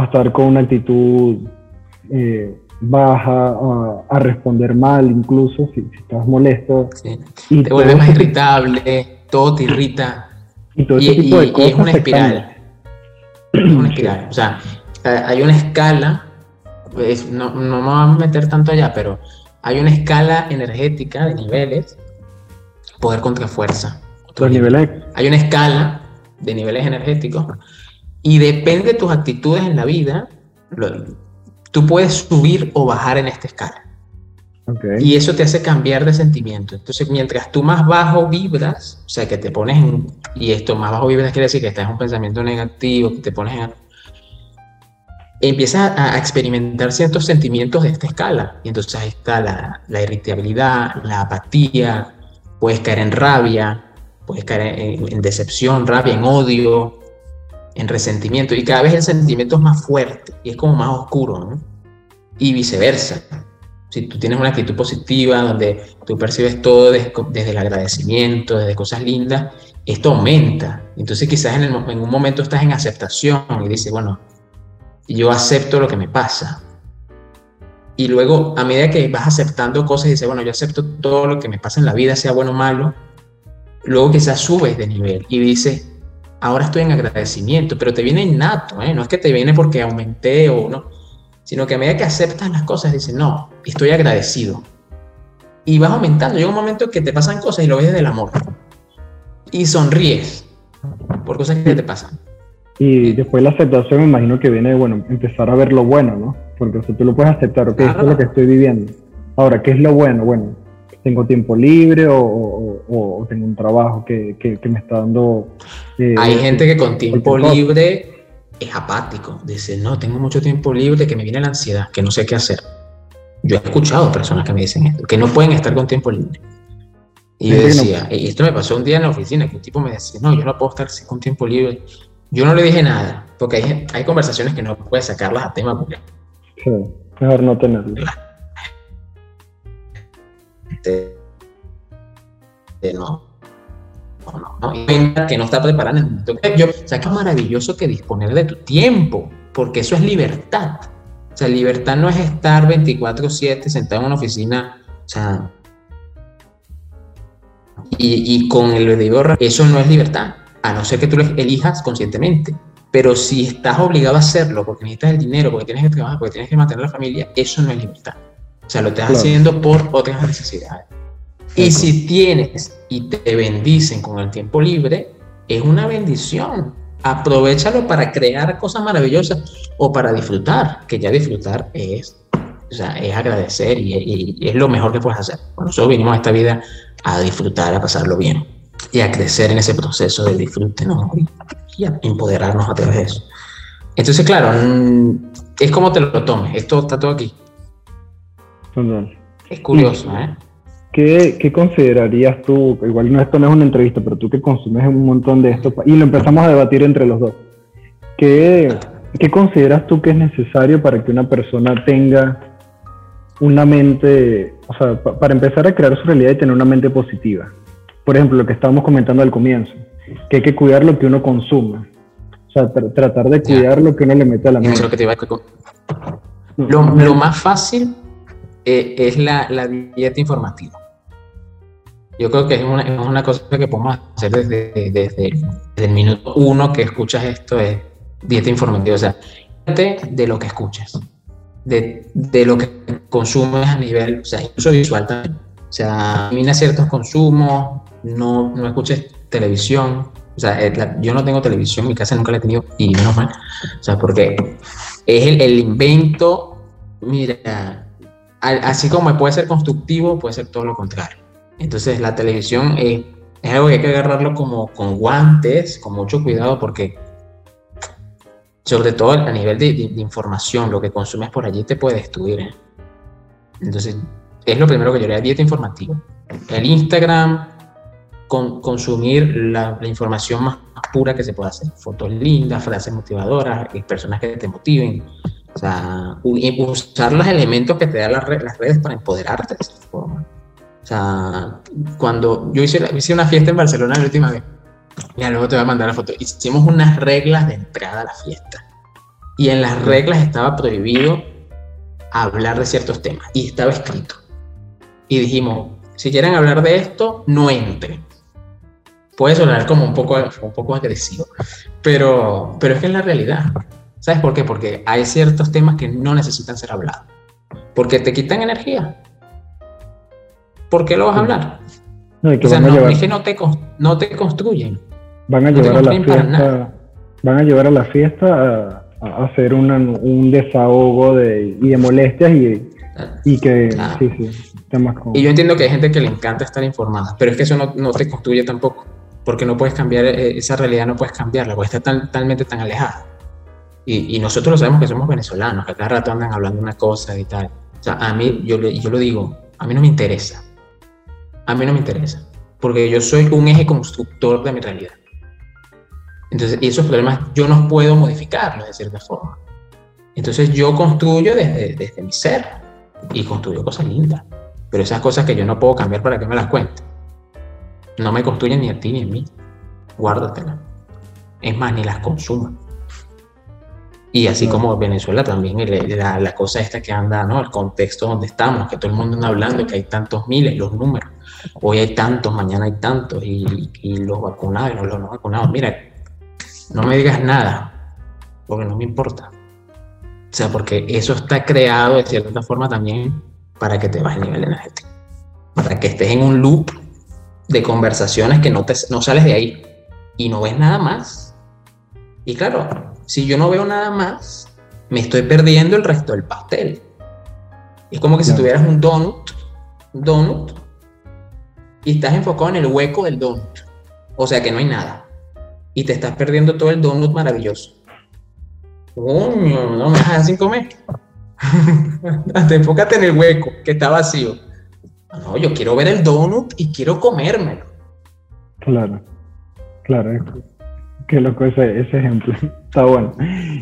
Speaker 1: estar con una actitud eh, baja, a, responder mal, incluso si, estás molesto.
Speaker 2: Y te vuelves más irritable, todo te irrita. Y todo ese tipo de cosas. es una espiral. Es una espiral. O sea, hay una escala, pues, no, no me vamos a meter tanto allá, pero hay una escala energética de niveles, poder contra fuerza.
Speaker 1: niveles.
Speaker 2: Hay una escala de niveles energéticos y depende de tus actitudes en la vida, tú puedes subir o bajar en esta escala. Y eso te hace cambiar de sentimiento. Entonces, mientras tú más bajo vibras, o sea, que te pones en, y esto más bajo vibras quiere decir que estás en un pensamiento negativo, que te pones en, empiezas a experimentar ciertos sentimientos de esta escala. Y entonces ahí está la, irritabilidad, la apatía, puedes caer en rabia, puedes caer en, decepción, rabia, en odio. En resentimiento. Y cada vez el sentimiento es más fuerte y es como más oscuro, ¿no? Y viceversa. Si tú tienes una actitud positiva, donde tú percibes todo desde, el agradecimiento, desde cosas lindas, esto aumenta. Entonces quizás en, en un momento estás en aceptación y dices, bueno, yo acepto lo que me pasa. Y luego, a medida que vas aceptando cosas y dices, bueno, yo acepto todo lo que me pasa en la vida, sea bueno o malo, luego quizás subes de nivel y dices, ahora estoy en agradecimiento, pero te viene innato, ¿eh? no es que te viene porque aumenté o no, sino que a medida que aceptas las cosas, dices, no, estoy agradecido. Y vas aumentando, llega un momento que te pasan cosas y lo ves desde el amor. Y sonríes por cosas que te pasan.
Speaker 1: Y después la aceptación me imagino que viene, bueno, empezar a ver lo bueno, ¿no? Porque tú lo puedes aceptar, ok, esto es lo que estoy viviendo. Ahora, ¿qué es lo bueno? Bueno, tengo tiempo libre o, tengo un trabajo que, me está dando...
Speaker 2: Eh, Hay gente que con tiempo libre es apático, dice, no, tengo mucho tiempo libre, que me viene la ansiedad, que no sé qué hacer. Yo he escuchado personas que me dicen esto, que no pueden estar con tiempo libre. Y yo decía, y esto me pasó un día en la oficina, que un tipo me decía, no, yo no puedo estar con tiempo libre. Yo no le dije nada, porque hay, hay conversaciones que no puedes sacarlas a tema porque...
Speaker 1: Sí, mejor no tenerlas.
Speaker 2: De, no, no, no, que no está preparado en el momento yo, o sea, qué maravilloso que disponer de tu tiempo, porque eso es libertad. O sea, libertad no es estar 24/7 sentado en una oficina, o sea, y, y con el debido eso no es libertad a no ser que tú lo elijas conscientemente. Pero si estás obligado a hacerlo porque necesitas el dinero, porque tienes que trabajar, porque tienes que mantener la familia, eso no es libertad. O sea, lo estás haciendo por otras necesidades. Y si tienes y te bendicen con el tiempo libre, es una bendición. Aprovechalo para crear cosas maravillosas o para disfrutar, que ya disfrutar es, o sea, es agradecer y, y es lo mejor que puedes hacer. Nosotros vinimos a esta vida a disfrutar, a pasarlo bien y a crecer en ese proceso de disfrute ¿no? y a empoderarnos a través de eso. Entonces, claro, mm, es como te lo tomes, esto está todo aquí. Es curioso, ¿eh?
Speaker 1: ¿Qué, ¿Qué, considerarías tú? Igual no, esto no es una entrevista, pero tú que consumes un montón de esto, y lo empezamos a debatir entre los dos. ¿Qué, ¿Qué consideras tú que es necesario para que una persona tenga una mente, o sea, para empezar a crear su realidad y tener una mente positiva? por ejemplo, lo que estábamos comentando al comienzo, que hay que cuidar lo que uno consume. O sea, tratar de cuidar lo que uno le mete a la mente.
Speaker 2: Lo, lo, más fácil eh, es la, la, dieta informativa. Yo creo que es una, es una cosa que podemos hacer desde, desde, el minuto uno que escuchas esto, es dieta informativa. O sea, de lo que escuchas, de, de lo que consumes a nivel, o sea, incluso visual también. O sea, elimina ciertos consumos, no, no escuches televisión. O sea, eh, yo no tengo televisión, en mi casa nunca la he tenido y menos mal. O sea, porque es el, el invento, mira, así como puede ser constructivo, puede ser todo lo contrario. Entonces, la televisión es, algo que hay que agarrarlo como con guantes, con mucho cuidado, porque sobre todo a nivel de, información, lo que consumes por allí te puede destruir. ¿eh? Entonces, es lo primero que yo haría, dieta informativa. El Instagram, consumir la, información más pura que se pueda hacer. Fotos lindas, frases motivadoras, eh, personas que te motiven. O sea, usar los elementos que te dan las, redes para empoderarte de esa forma. O sea, cuando yo hice, hice una fiesta en Barcelona la última vez, ya luego te voy a mandar la foto, hicimos unas reglas de entrada a la fiesta. Y en las reglas estaba prohibido hablar de ciertos temas. Y estaba escrito. Y dijimos, si quieren hablar de esto, no entren puede sonar como un poco, un poco agresivo, pero, pero es que es la realidad. ¿Sabes por qué? Porque hay ciertos temas que no necesitan ser hablados. Porque te quitan energía. ¿Por qué lo vas a hablar? No, o sea, no, es que no te, no te construyen.
Speaker 1: Van a llevar a la fiesta. Van a llevar a la fiesta a, hacer un desahogo de, y de molestias y, y que sí, sí,
Speaker 2: temas como... Y yo entiendo que hay gente que le encanta estar informada, pero es que eso no, no te construye tampoco porque no puedes cambiar eh, esa realidad, no puedes cambiarla, porque está totalmente tan alejada. Y, y, nosotros sabemos que somos venezolanos, que cada rato andan hablando una cosa y tal. O sea, a mí, yo, yo lo digo, a mí no me interesa. A mí no me interesa, porque yo soy un eje constructor de mi realidad. Entonces, y esos problemas yo no puedo modificarlos de cierta forma. Entonces yo construyo desde, desde mi ser y construyo cosas lindas. Pero esas cosas que yo no puedo cambiar para que me las cuente, no me construyen ni a ti ni a mí. Guárdatelas. Es más, ni las consuma. Y así como Venezuela también, la, la, cosa esta que anda, ¿no? El contexto donde estamos, que todo el mundo anda hablando, que hay tantos miles, los números. Hoy hay tantos, mañana hay tantos, y, y los vacunados y los no vacunados. Mira, no me digas nada, porque no me importa. O sea, porque eso está creado de cierta forma también para que te baje el nivel energético. Para que estés en un loop de conversaciones que no, te, no sales de ahí y no ves nada más. Y claro, si yo no veo nada más, me estoy perdiendo el resto del pastel. Es como que si tuvieras un donut, un donut, y estás enfocado en el hueco del donut. O sea que no hay nada. Y te estás perdiendo todo el donut maravilloso. Coño, no me dejas sin comer. Enfócate en el hueco que está vacío. No, yo quiero ver el donut y quiero comérmelo.
Speaker 1: Claro, claro. Qué loco ese, ese ejemplo. Está bueno.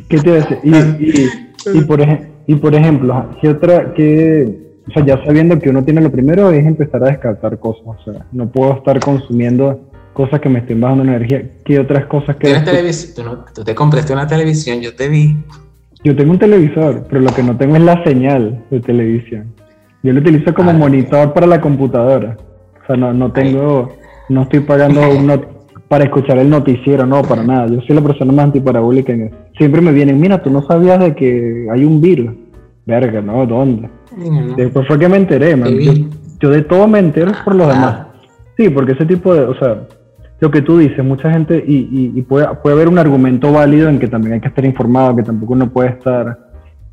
Speaker 1: ¿Qué te hace? Y, y, y, por, y por ejemplo, ¿qué otra, qué, o sea, ya sabiendo que uno tiene lo primero es empezar a descartar cosas. O sea, no puedo estar consumiendo cosas que me estén bajando energía. ¿Qué otras cosas que...
Speaker 2: ¿Tienes televisión? ¿Tú, te compraste una televisión, yo te vi.
Speaker 1: Yo tengo un televisor, pero lo que no tengo es la señal de televisión. Yo lo utilizo como ah, monitor para la computadora. O sea, no, no tengo, no estoy pagando para escuchar el noticiero, no, para nada. Yo soy la persona más antiparabólica en eso. Siempre me vienen, mira, tú no sabías de que hay un virus. Verga, ¿no? ¿Dónde? Después fue que me enteré, man. Yo, de todo me entero por los demás. Ah. Sí, porque ese tipo de, o sea, lo que tú dices, mucha gente, y, puede, puede, haber un argumento válido en que también hay que estar informado, que tampoco uno puede estar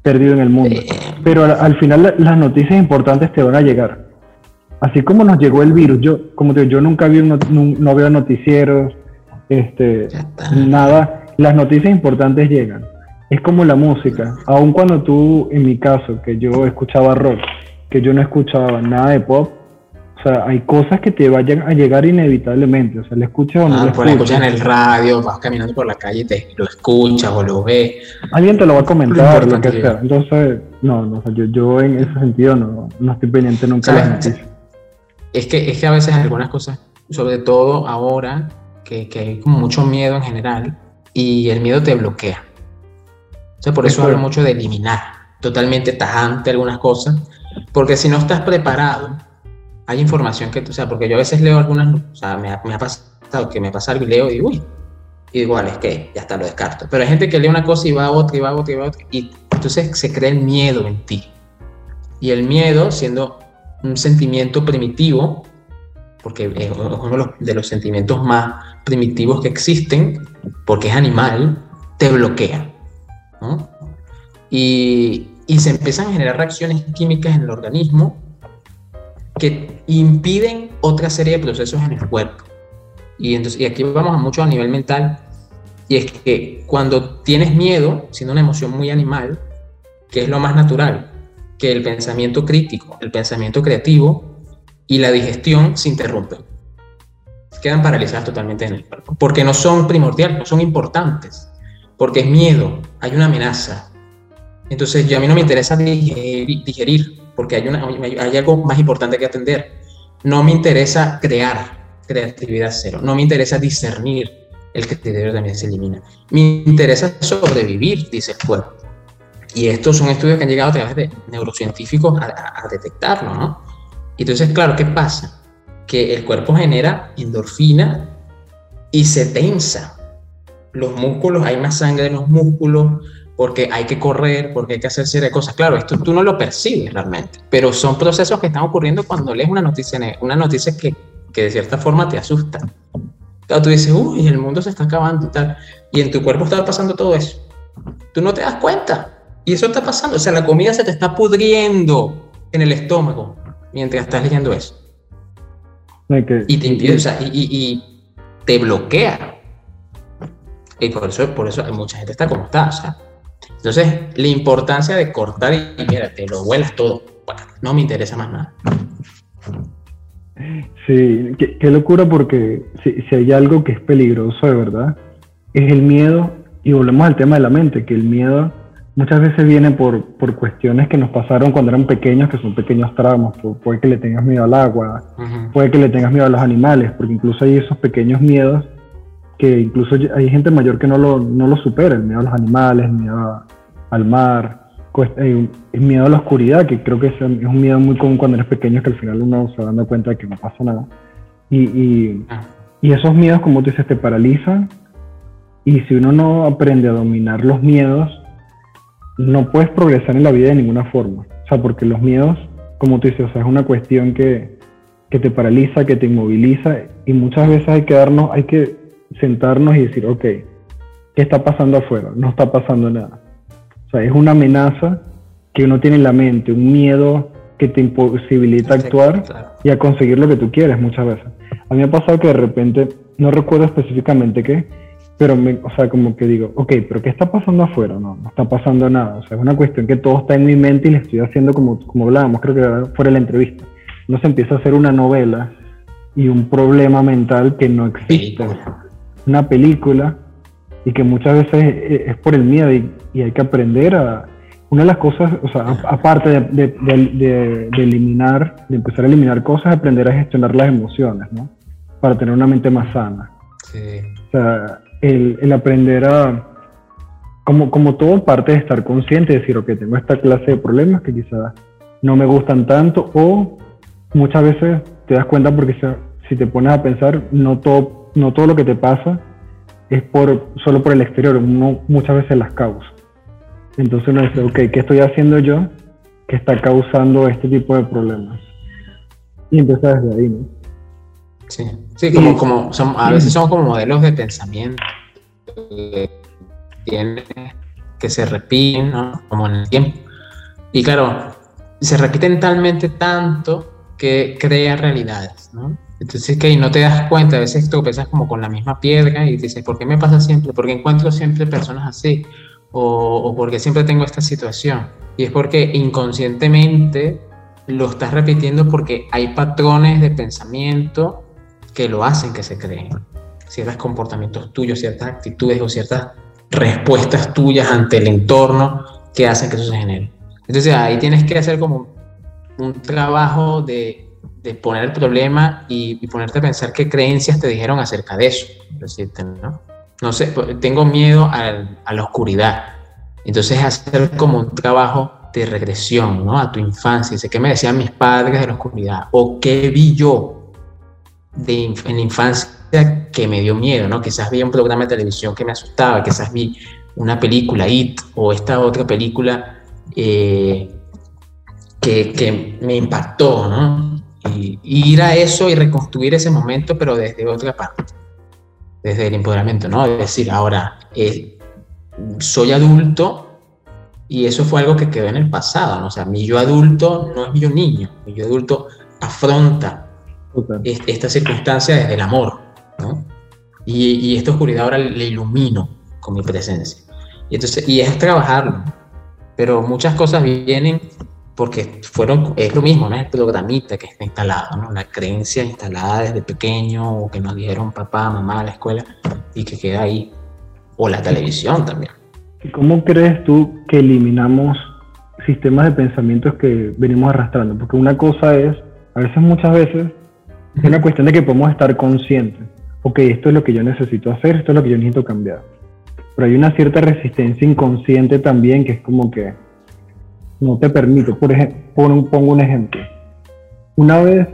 Speaker 1: perdido en el mundo. Pero al, final las noticias importantes te van a llegar. Así como nos llegó el virus, yo, como te yo nunca vi no, veo noticieros, este, nada. Las noticias importantes llegan. Es como la música. Aun cuando tú, en mi caso, que yo escuchaba rock, que yo no escuchaba nada de pop, o sea, hay cosas que te vayan a llegar inevitablemente. O sea, le escuchas o no
Speaker 2: ah, pues escuchas en el radio, vas caminando por la calle y te lo escuchas o lo ves.
Speaker 1: Alguien te lo va a comentar, lo, que sea. Entonces, no, no yo, yo, en ese sentido no, no estoy pendiente nunca de las
Speaker 2: Es que, es que a veces algunas cosas, sobre todo ahora, que, que hay como mucho miedo en general, y el miedo te bloquea. O sea, por eso hablo mucho de eliminar totalmente tajante algunas cosas, porque si no estás preparado, hay información que, o sea, porque yo a veces leo algunas, o sea, me ha, me ha pasado que me pasa algo y leo y digo, uy, igual es que ya está, lo descarto. Pero hay gente que lee una cosa y va a otra y va a otra y va a otra, y entonces se crea el miedo en ti. Y el miedo, siendo un sentimiento primitivo, porque es uno de los, sentimientos más primitivos que existen, porque es animal, te bloquea. Y, se empiezan a generar reacciones químicas en el organismo que impiden otra serie de procesos en el cuerpo. Y, entonces, y aquí vamos mucho a nivel mental, y es que cuando tienes miedo, siendo una emoción muy animal, que es lo más natural, que el pensamiento crítico, el pensamiento creativo y la digestión se interrumpen. Quedan paralizadas totalmente en el cuerpo, porque no son primordiales, no son importantes, porque es miedo, hay una amenaza. Entonces, yo a mí no me interesa digerir porque hay, una, hay algo más importante que atender. No me interesa crear creatividad cero, no me interesa discernir, el criterio también se elimina. Me interesa sobrevivir, dice el cuerpo. Y estos son estudios que han llegado a través de neurocientíficos a, detectarlo, ¿no? Entonces, claro, ¿qué pasa? Que el cuerpo genera endorfina y se tensa. Los músculos, hay más sangre en los músculos, porque hay que correr, porque hay que hacer de cosas. Claro, esto tú no lo percibes realmente, pero son procesos que están ocurriendo cuando lees una noticia, una noticia que, que de cierta forma te asusta. Claro, tú dices, uy, el mundo se está acabando y tal, y en tu cuerpo está pasando todo eso. Tú no te das cuenta, y eso está pasando. O sea, la comida se te está pudriendo en el estómago mientras estás leyendo eso. y te impide, o sea, y, y, te bloquea. Y por eso, por eso mucha gente está como está. O sea, entonces, la importancia de cortar y, mira, te lo vuelas todo. no me interesa más nada.
Speaker 1: Sí, qué, locura porque si, hay algo que es peligroso de verdad, es el miedo, y volvemos al tema de la mente, que el miedo muchas veces viene por, por cuestiones que nos pasaron cuando eran pequeños, que son pequeños tramos, puede que le tengas miedo al agua, puede que le tengas miedo a los animales, porque incluso hay esos pequeños miedos que incluso hay gente mayor que no lo, no lo supera, el miedo a los animales, el miedo al mar, el miedo a la oscuridad, que creo que es un miedo muy común cuando eres pequeño, que al final uno se va dando cuenta de que no pasa nada. Y, y, ah. y esos miedos, como tú dices, te paralizan. Y si uno no aprende a dominar los miedos, no puedes progresar en la vida de ninguna forma. O sea, porque los miedos, como tú dices, o sea, es una cuestión que, que te paraliza, que te inmoviliza. Y muchas veces hay que darnos, hay que sentarnos y decir, ok, ¿qué está pasando afuera? No está pasando nada o sea, es una amenaza que uno tiene en la mente, un miedo que te imposibilita actuar y a conseguir lo que tú quieres muchas veces. A mí me ha pasado que de repente, no recuerdo específicamente qué, pero me, o sea, como que digo, ok, pero ¿qué está pasando afuera? No, no está pasando nada. O sea, es una cuestión que todo está en mi mente y le estoy haciendo como, como hablábamos, creo que fuera la entrevista. No se empieza a hacer una novela y un problema mental que no existe. Una película y que muchas veces es por el miedo y, hay que aprender a... Una de las cosas, o sea, aparte de, de, eliminar, de empezar a eliminar cosas, aprender a gestionar las emociones, ¿no? Para tener una mente más sana. Sí. O sea, el, el aprender a, como, como todo parte de estar consciente, de decir, ok, tengo esta clase de problemas que quizás no me gustan tanto, o muchas veces te das cuenta porque si te pones a pensar, no todo, no todo lo que te pasa es por, solo por el exterior, uno muchas veces las causas. Entonces uno dice, ok, ¿qué estoy haciendo yo que está causando este tipo de problemas? Y empieza desde ahí, ¿no?
Speaker 2: Sí, sí como, como a veces son como modelos de pensamiento que se repiten, ¿no? Como en el tiempo. Y claro, se repiten talmente tanto que crean realidades, ¿no? Entonces, que no te das cuenta, a veces tú pesas como con la misma piedra y dices, ¿por qué me pasa siempre? ¿Por qué encuentro siempre personas así? O, o porque siempre tengo esta situación. Y es porque inconscientemente lo estás repitiendo porque hay patrones de pensamiento que lo hacen que se creen. Ciertos comportamientos tuyos, ciertas actitudes o ciertas respuestas tuyas ante el entorno que hacen que eso se genere. Entonces ahí tienes que hacer como un trabajo de de poner el problema y, ponerte a pensar qué creencias te dijeron acerca de eso. ¿no? sé, pues, tengo miedo a, la oscuridad. Entonces hacer como un trabajo de regresión ¿no? a tu infancia. Dice, ¿qué me decían mis padres de la oscuridad? ¿O qué vi yo de, en la infancia que me dio miedo? ¿no? Quizás vi un programa de televisión que me asustaba, quizás vi una película, It, o esta otra película eh, que, que, me impactó, ¿no? y, ir a eso y reconstruir ese momento, pero desde otra parte, desde el empoderamiento, ¿no? Es decir, ahora eh, soy adulto y eso fue algo que quedó en el pasado, ¿no? O sea, mi yo adulto no es mi yo niño, mi yo adulto afronta esta circunstancia desde el amor, ¿no? Y, y, esta oscuridad ahora le ilumino con mi presencia. Y, entonces, y es trabajarlo, pero muchas cosas vienen porque fueron, es lo mismo, ¿no? El programita que está instalado, ¿no? La creencia instalada desde pequeño o que nos dijeron papá, mamá, la escuela y que queda ahí. O la televisión también.
Speaker 1: ¿Cómo crees tú que eliminamos sistemas de pensamientos que venimos arrastrando? Porque una cosa es, a veces, muchas veces, es una cuestión de que podemos estar conscientes. Ok, esto es lo que yo necesito hacer, esto es lo que yo necesito cambiar. Pero hay una cierta resistencia inconsciente también que es como que, no te permite. Por ejemplo, pongo un ejemplo. Una vez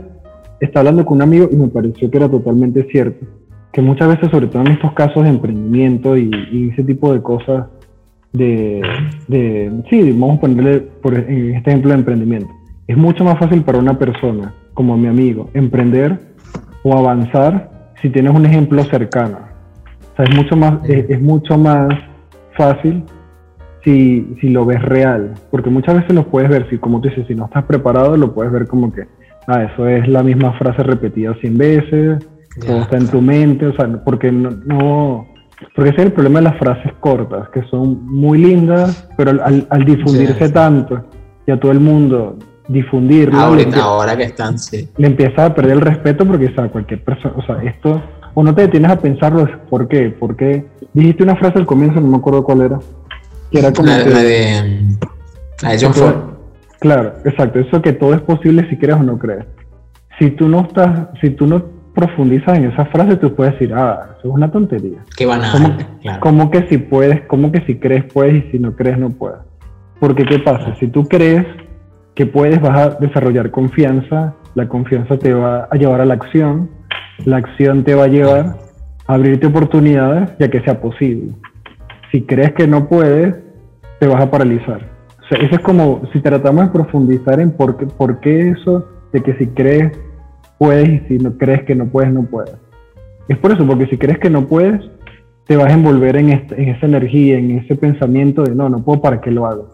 Speaker 1: estaba hablando con un amigo y me pareció que era totalmente cierto, que muchas veces, sobre todo en estos casos de emprendimiento y, ese tipo de cosas, de, de, sí, vamos a ponerle por en este ejemplo de emprendimiento, es mucho más fácil para una persona, como mi amigo, emprender o avanzar si tienes un ejemplo cercano. O sea, es mucho más, es mucho más fácil si, si lo ves real, porque muchas veces lo puedes ver, si como tú dices, si no estás preparado, lo puedes ver como que, ah, eso es la misma frase repetida 100 veces, todo está en tu mente, o sea, porque no, no, porque ese es el problema de las frases cortas, que son muy lindas, pero al, al difundirse tanto y a todo el mundo difundirlo,
Speaker 2: ahora, ahora que están, sí.
Speaker 1: le empieza a perder el respeto porque, o sea, cualquier persona, o sea, esto o no te detienes a pensarlo, ¿por qué? ¿Por qué? Dijiste una frase al comienzo, no me acuerdo cuál era.
Speaker 2: Que era como la, de, la de John Ford.
Speaker 1: Claro, exacto. Eso que todo es posible si crees o no crees. Si tú no estás, si tú no profundizas en esa frase, tú puedes decir, ah, eso es una tontería.
Speaker 2: Qué banal.
Speaker 1: ¿Cómo, claro. ¿Cómo que si puedes, cómo que si crees puedes y si no crees no puedes? Porque ¿qué pasa? Si tú crees que puedes, vas a desarrollar confianza, la confianza te va a llevar a la acción, la acción te va a llevar a abrirte oportunidades ya que sea posible. Si crees que no puedes, te vas a paralizar. O sea, eso es como si tratamos de profundizar en por qué, por qué eso de que si crees puedes y si no crees que no puedes, no puedes. Es por eso, porque si crees que no puedes, te vas a envolver en, en esa energía, en ese pensamiento de no, no puedo, ¿para qué lo hago?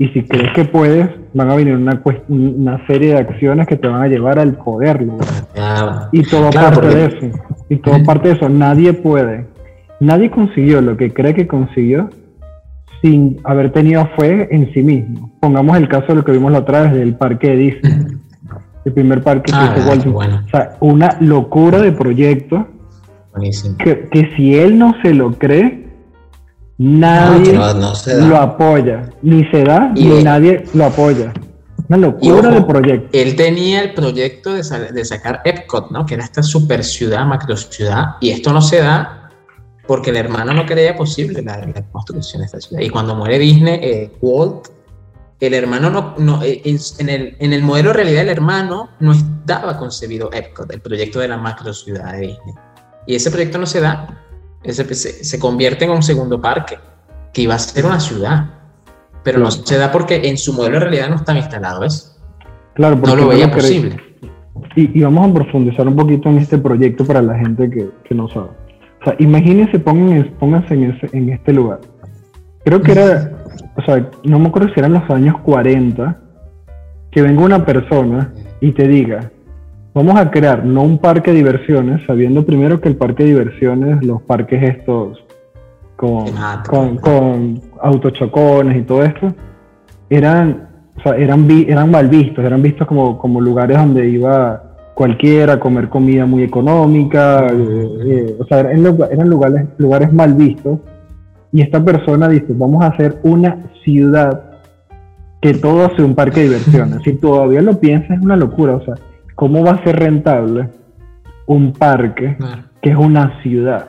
Speaker 1: Y si crees que puedes, van a venir una, una serie de acciones que te van a llevar al poderlo. y todo parte de eso. Y todo parte de eso. Nadie puede. Nadie consiguió lo que cree que consiguió sin haber tenido fe en sí mismo. Pongamos el caso de lo que vimos la otra vez del parque de Disney. El primer parque que ah, hizo Walt O sea, una locura de proyecto. Que, que si él no se lo cree, Nadie lo apoya, ni se da, ni nadie lo apoya. Una locura de proyecto.
Speaker 2: Él tenía el proyecto de, de, sacar Epcot, ¿no? Que era esta super ciudad, macro ciudad, y esto no se da porque el hermano no creía posible la, construcción de esta ciudad. Y cuando muere Disney, eh, Walt, el hermano no, no eh, en, el, en el modelo de realidad del hermano no estaba concebido Epcot, el proyecto de la macro ciudad de Disney. Y ese proyecto no se da se, se, convierte en un segundo parque, que iba a ser una ciudad. Pero no se da porque en su modelo de realidad no están instalados,
Speaker 1: Claro,
Speaker 2: no lo veía posible.
Speaker 1: Y, vamos a profundizar un poquito en este proyecto para la gente que, que no sabe. O sea, imagínense, pónganse en, en este lugar. Creo que era, o sea, no me acuerdo si eran los años 40, que venga una persona y te diga, Vamos a crear no un parque de diversiones, sabiendo primero que el parque de diversiones, los parques estos con, con, autochocones y todo esto, eran, o sea, eran, eran mal vistos, eran vistos como, como lugares donde iba cualquiera a comer comida muy económica, eh, eh, o sea, eran, eran lugares, lugares mal vistos. Y esta persona dice, vamos a hacer una ciudad que todo sea un parque de diversiones. Si todavía lo piensas, es una locura, o sea, ¿cómo va a ser rentable un parque que es una ciudad,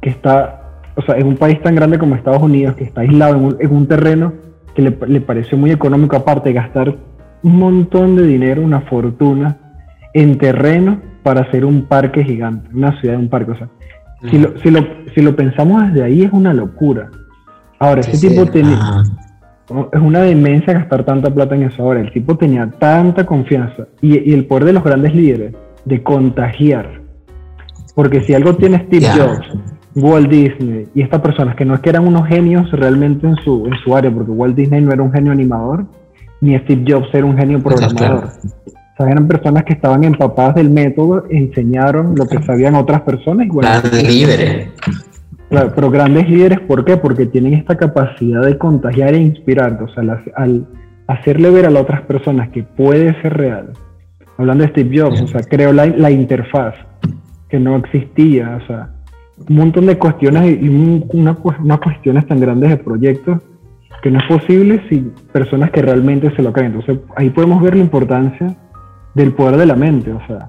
Speaker 1: que está, o sea, en un país tan grande como Estados Unidos, que está aislado en un, terreno que le, le pareció muy económico, aparte de gastar un montón de dinero, una fortuna en terreno para hacer un parque gigante, una ciudad, un parque. O sea, si, lo, si, lo, si lo pensamos desde ahí es una locura. Ahora, ese tipo tiene, es una demencia gastar tanta plata en eso ahora. El tipo tenía tanta confianza y, el poder de los grandes líderes de contagiar. Porque si algo tiene Steve Jobs, Walt Disney y estas personas que no es que eran unos genios realmente en su, en su área, porque Walt Disney no era un genio animador, ni Steve Jobs era un genio programador. O sea, eran personas que estaban empapadas del método, enseñaron lo que sabían otras personas. Y
Speaker 2: bueno, líderes
Speaker 1: pero grandes líderes, ¿por qué? Porque tienen esta capacidad de contagiar e inspirar, o sea, al hacerle ver a las otras personas que puede ser real. Hablando de Steve Jobs, o sea, creó la, interfaz que no existía, o sea, un montón de cuestiones y una, unas cuestiones tan grandes de proyectos que no es posible sin personas que realmente se lo creen. Entonces, ahí podemos ver la importancia del poder de la mente, o sea,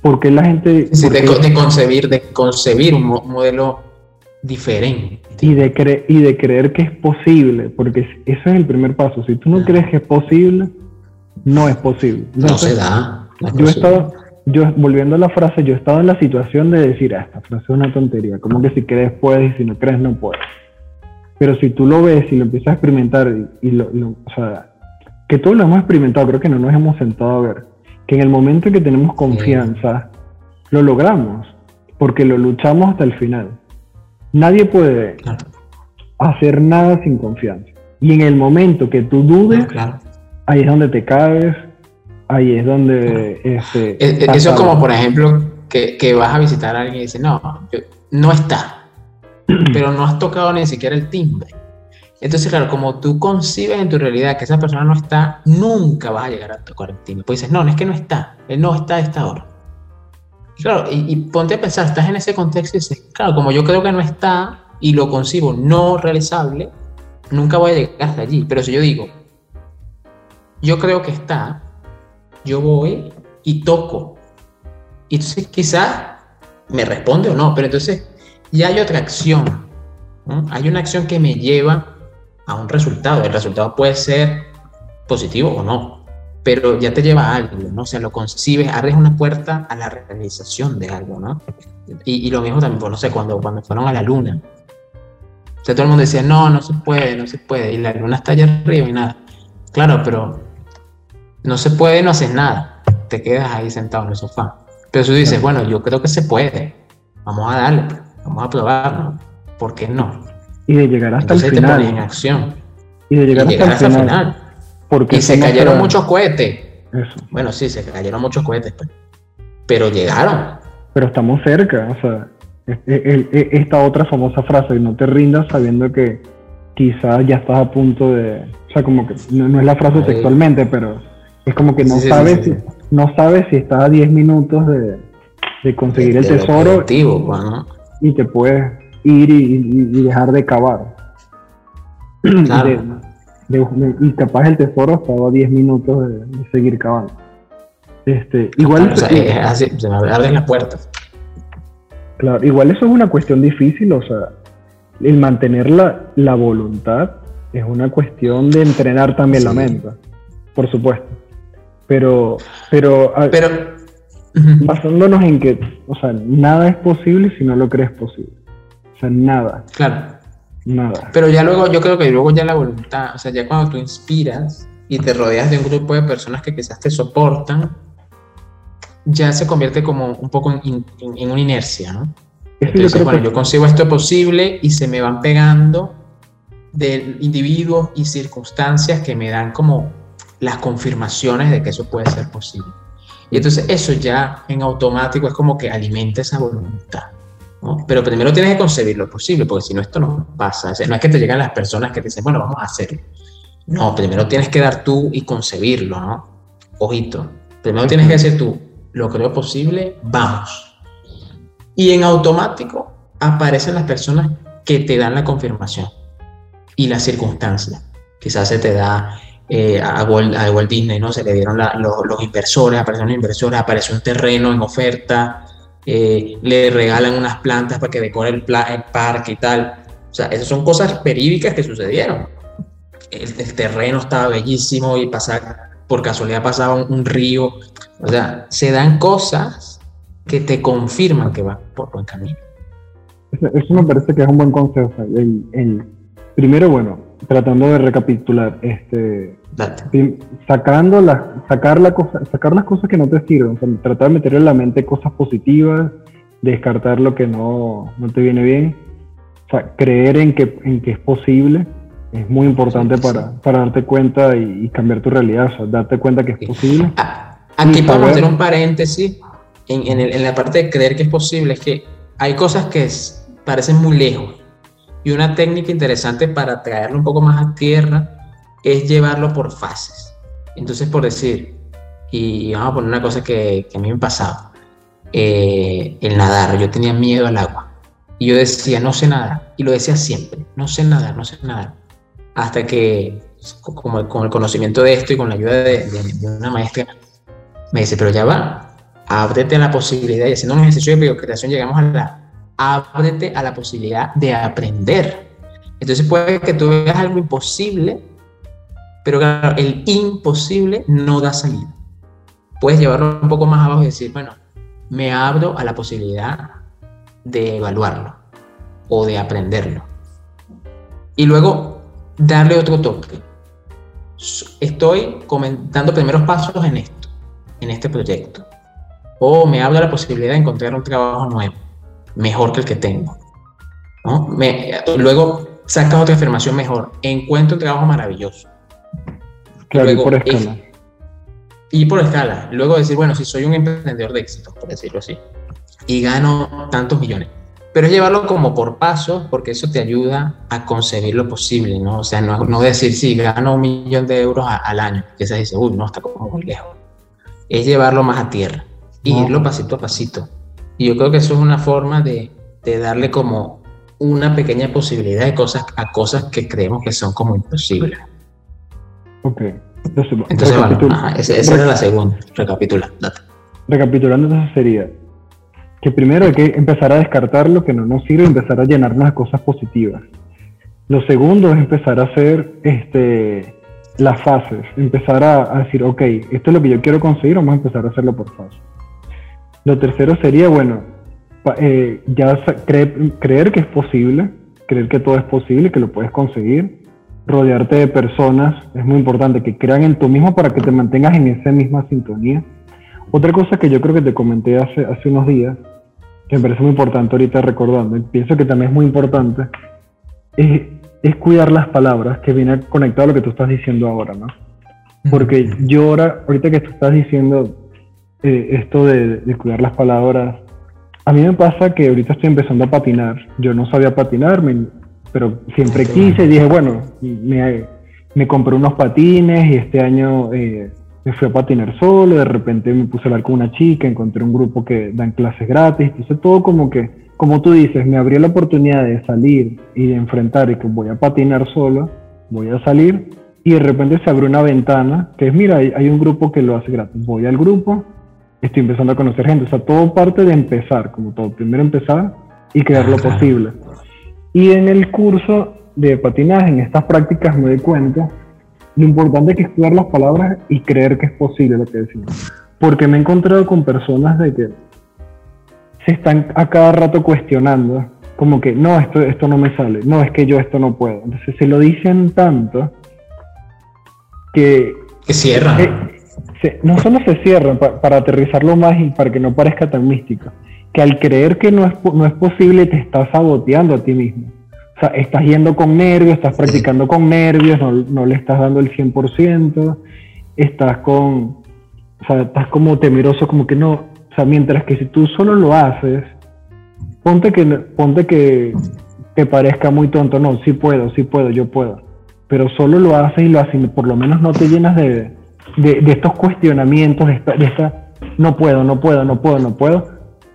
Speaker 1: porque la gente...
Speaker 2: Sí, de, de, concebir, de concebir un modelo diferente.
Speaker 1: Y de, cre y de creer que es posible, porque ese es el primer paso. Si tú no crees que es posible, no es posible.
Speaker 2: no se da.
Speaker 1: yo he estado, yo, volviendo a la frase, yo he estado en la situación de decir, ah, esta frase es una tontería, como que si crees puedes y si no crees no puedes. Pero si tú lo ves y lo empiezas a experimentar, y, lo, o sea, que todos lo hemos experimentado, creo que no nos hemos sentado a ver, que en el momento en que tenemos confianza, lo logramos, porque lo luchamos hasta el final. Nadie puede hacer nada sin confianza. Y en el momento que tú dudes, ahí es donde te caes, ahí es donde... Este,
Speaker 2: e, e, eso es como, por ejemplo, que, vas a visitar a alguien y dices, no, no está, pero no has tocado ni siquiera el timbre. Entonces, claro, como tú concibes en tu realidad que esa persona no está, nunca vas a llegar a tocar el timbre. Pues dices, no, no es que no está, él no está a esta hora. Claro, y, ponte a pensar, estás en ese contexto y dices, claro, como yo creo que no está y lo concibo no realizable, nunca voy a llegar hasta allí. Pero si yo digo, yo creo que está, yo voy y toco. Y entonces quizás me responde o no, pero entonces ya hay otra acción. Hay una acción que me lleva a un resultado. El resultado puede ser positivo o no, pero ya te lleva a algo, ¿no? O sea, lo concibes, abres una puerta a la realización de algo, ¿no? Y, lo mismo también, pues, no sé, cuando, cuando fueron a la luna. O sea, todo el mundo decía, no, no se puede, no se puede, y la luna está allá arriba y nada. Claro, pero no se puede, no haces nada. Te quedas ahí sentado en el sofá. Pero tú dices, bueno, yo creo que se puede. Vamos a darle, vamos a probarlo. ¿Por qué no?
Speaker 1: Y de llegar hasta el final.
Speaker 2: Te en acción.
Speaker 1: Y de llegar, hasta, el final.
Speaker 2: Porque y se cayeron muchos cohetes. Bueno, sí, se cayeron muchos cohetes, pues. pero llegaron.
Speaker 1: Pero estamos cerca, o sea, esta otra famosa frase, no te rindas sabiendo que quizás ya estás a punto de, o sea, como que no, es la frase textualmente, pero es como que no sabes, si, no sabes si estás a 10 minutos de, conseguir el tesoro
Speaker 2: pues,
Speaker 1: y te puedes ir y, dejar de cavar. y capaz el tesoro estaba a 10 minutos de, seguir cavando. Este, igual
Speaker 2: se me abren las puertas.
Speaker 1: Claro, igual eso es una cuestión difícil, o sea, el mantener la, la voluntad es una cuestión de entrenar también la mente, por supuesto. Pero, pero,
Speaker 2: pero
Speaker 1: basándonos en que, o sea, nada es posible si no lo crees posible. O sea, nada.
Speaker 2: Claro.
Speaker 1: Nada.
Speaker 2: Pero ya luego, yo creo que luego ya la voluntad, o sea, ya cuando tú inspiras y te rodeas de un grupo de personas que quizás te soportan, ya se convierte como un poco en, una inercia, ¿no? Entonces, bueno, yo consigo esto posible y se me van pegando de individuos y circunstancias que me dan como las confirmaciones de que eso puede ser posible. Y entonces eso ya en automático es como que alimenta esa voluntad. ¿No? Pero primero tienes que concebir lo posible, porque si no esto no pasa. no es que te llegan las personas que te dicen, bueno, vamos a hacerlo. No, primero tienes que dar tú y concebirlo, ¿no? Ojito. Primero tienes que decir tú, lo creo posible, vamos. Y en automático aparecen las personas que te dan la confirmación y las circunstancias. Quizás se te da eh, a, Walt, Disney, ¿no? Se le dieron los, inversores, aparecieron los inversores, apareció un terreno en oferta, eh, le regalan unas plantas para que decore el, parque y tal. O sea, esas son cosas verídicas que sucedieron. El, terreno estaba bellísimo y pasar, por casualidad pasaba un, río. O sea, se dan cosas que te confirman que vas por buen camino.
Speaker 1: Eso, me parece que es un buen consejo. el, primero, bueno, tratando de recapitular, este, sacando las, sacar, la cosa, sacar las cosas que no te sirven, tratar de meter en la mente cosas positivas, descartar lo que no, no te viene bien, o sea, creer en que, en que es posible es muy importante para, para, darte cuenta y, cambiar tu realidad, o sea, darte cuenta que es posible.
Speaker 2: Ah, aquí podemos hacer un paréntesis en, en, el, en, la parte de creer que es posible, es que hay cosas que parecen muy lejos y una técnica interesante para traerlo un poco más a tierra es llevarlo por fases. Entonces, por decir, y vamos a poner una cosa que, a mí me pasaba, eh, el nadar, yo tenía miedo al agua. Y yo decía, no sé nadar. Y lo decía siempre, no sé nadar, no sé nadar. Hasta que, con el conocimiento de esto y con la ayuda de, una maestra, me dice, pero ya va, ábrete la posibilidad. Y haciendo un ejercicio de biocreación llegamos a la ábrete a la posibilidad de aprender. Entonces puede que tú veas algo imposible, pero claro, el imposible no da salida. Puedes llevarlo un poco más abajo y decir, bueno, me abro a la posibilidad de evaluarlo o de aprenderlo. Y luego darle otro toque. Estoy comentando primeros pasos en esto, en este proyecto. O me abro a la posibilidad de encontrar un trabajo nuevo mejor que el que tengo. ¿no? luego saca otra afirmación mejor. Encuentro un trabajo maravilloso.
Speaker 1: Claro, y por escala.
Speaker 2: y por escala. Luego decir, bueno, si soy un emprendedor de éxito, por decirlo así, y gano tantos millones. Pero es llevarlo como por pasos, porque eso te ayuda a concebir lo posible, ¿no? O sea, no, no decir, sí, gano un millón de euros al año, que se dice, uy, no, está como muy lejos. Es llevarlo más a tierra, irlo pasito a pasito Y yo creo que eso es una forma de, de darle como una pequeña posibilidad de cosas a cosas que creemos que son como imposibles.
Speaker 1: Ok.
Speaker 2: Entonces, Entonces bueno, esa, esa era la segunda, recapitulando.
Speaker 1: Recapitulando, entonces sería que primero hay que empezar a descartar lo que no nos sirve empezar a llenarnos de cosas positivas. Lo segundo es empezar a hacer este, las fases, empezar a, decir, ok, esto es lo que yo quiero conseguir, vamos a empezar a hacerlo por fases. Lo tercero sería, bueno, eh, ya creer que es posible, creer que todo es posible, que lo puedes conseguir, rodearte de personas, es muy importante que crean en tú mismo para que te mantengas en esa misma sintonía. Otra cosa que yo creo que te comenté hace, hace unos días, que me parece muy importante ahorita recordando, y pienso que también es muy importante, es, es cuidar las palabras, que viene conectado a lo que tú estás diciendo ahora, ¿no? Porque yo ahora, ahorita que tú estás diciendo eh, esto de, de, cuidar las palabras, a mí me pasa que ahorita estoy empezando a patinar. Yo no sabía patinar, pero siempre quise dije, bueno, me, me, compré unos patines y este año eh, me fui a patinar solo, de repente me puse a hablar con una chica, encontré un grupo que dan clases gratis, entonces todo como que, como tú dices, me abrió la oportunidad de salir y de enfrentar y que voy a patinar solo, voy a salir y de repente se abre una ventana que es, mira, hay, hay un grupo que lo hace gratis, voy al grupo, estoy empezando a conocer gente. O sea, todo parte de empezar, como todo. Primero empezar y crear lo posible. Y en el curso de patinaje, en estas prácticas, me doy cuenta lo importante que es cuidar las palabras y creer que es posible lo que decimos. Porque me he encontrado con personas de que se están a cada rato cuestionando, como que no, esto, esto no me sale, no, es que yo esto no puedo. Entonces se lo dicen tanto que...
Speaker 2: Que cierran.
Speaker 1: No solo se cierran, para aterrizarlo más y para que no parezca tan místico, que al creer que no es, no es posible te estás saboteando a ti mismo. O sea, estás yendo con nervios, estás practicando con nervios, no, no, le estás dando el 100%, estás con, o sea, estás como temeroso, como que no, o sea, mientras que si tú solo lo haces, ponte que, ponte que te parezca muy tonto, no, sí puedo, sí puedo, yo puedo, pero solo lo haces y lo haces, por lo menos no te llenas de, de, estos cuestionamientos, de esta, no puedo, no puedo, no puedo, no puedo,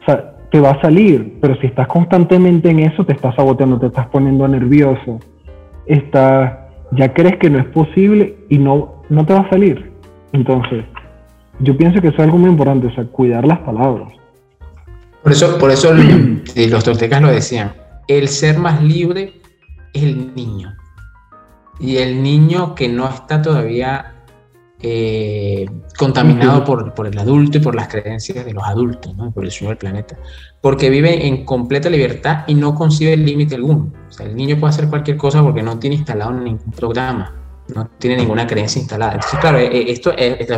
Speaker 1: o sea, te va a salir, pero si estás constantemente en eso, te estás saboteando, te estás poniendo nervioso, estás, ya crees que no es posible y no, no te va a salir. Entonces, yo pienso que eso es algo muy importante, o sea, cuidar las palabras.
Speaker 2: Por eso, por eso los toltecas lo decían, el ser más libre es el niño. Y el niño que no está todavía eh, contaminado por, por, el adulto y por las creencias de los adultos, ¿no? por el sueño del planeta, porque vive en completa libertad y no concibe límite alguno. O sea, el niño puede hacer cualquier cosa porque no tiene instalado ningún programa, no tiene ninguna creencia instalada. Entonces, claro, eh, eh, esto es, el,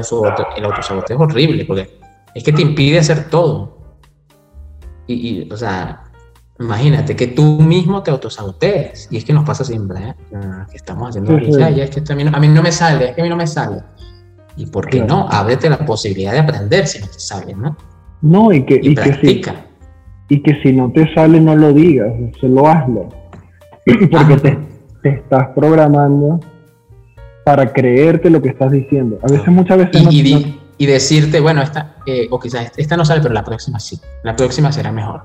Speaker 2: autosaboteo, es horrible porque es que te impide hacer todo. Y, y o sea, imagínate que tú mismo te autosabotees. Y es que nos pasa siempre, ¿eh? que estamos haciendo, Ya, es que a mí, no, a mí no me sale, es que a mí no me sale. ¿Y por qué no? Ábrete la posibilidad de aprender si no te sale, ¿no?
Speaker 1: No, y que, y, que, si, y que si no te sale, no lo digas, solo hazlo. Porque te, te, estás programando para creerte lo que estás diciendo. A veces, muchas veces.
Speaker 2: Y, y, decirte, bueno, esta, eh, o quizás esta no sale, pero la próxima sí. La próxima será mejor.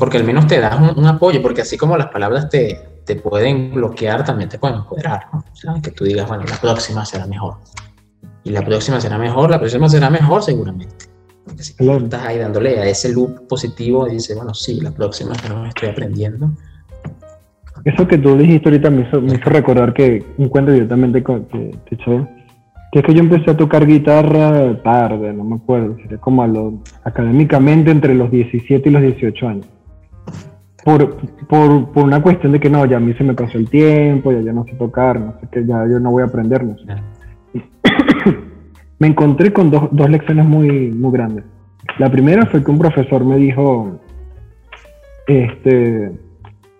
Speaker 2: Porque al menos te das un, apoyo, porque así como las palabras te, te pueden bloquear, también te pueden empoderar. ¿no? Que tú digas, bueno, la próxima será mejor y la próxima será mejor, la próxima será mejor seguramente. Porque si estás ahí dándole a ese loop positivo y dices, bueno, sí, la próxima pero estoy aprendiendo.
Speaker 1: Eso que tú dijiste ahorita me hizo, me hizo recordar que un cuento directamente con te echó, que es que yo empecé a tocar guitarra tarde, no me acuerdo, sería como a lo, académicamente entre los 17 y los 18 años. Por, por, por, una cuestión de que no, ya a mí se me pasó el tiempo, ya yo no sé tocar, no sé qué, ya yo no voy a aprender, no sé me encontré con dos, dos lecciones muy, muy grandes. La primera fue que un profesor me dijo, este,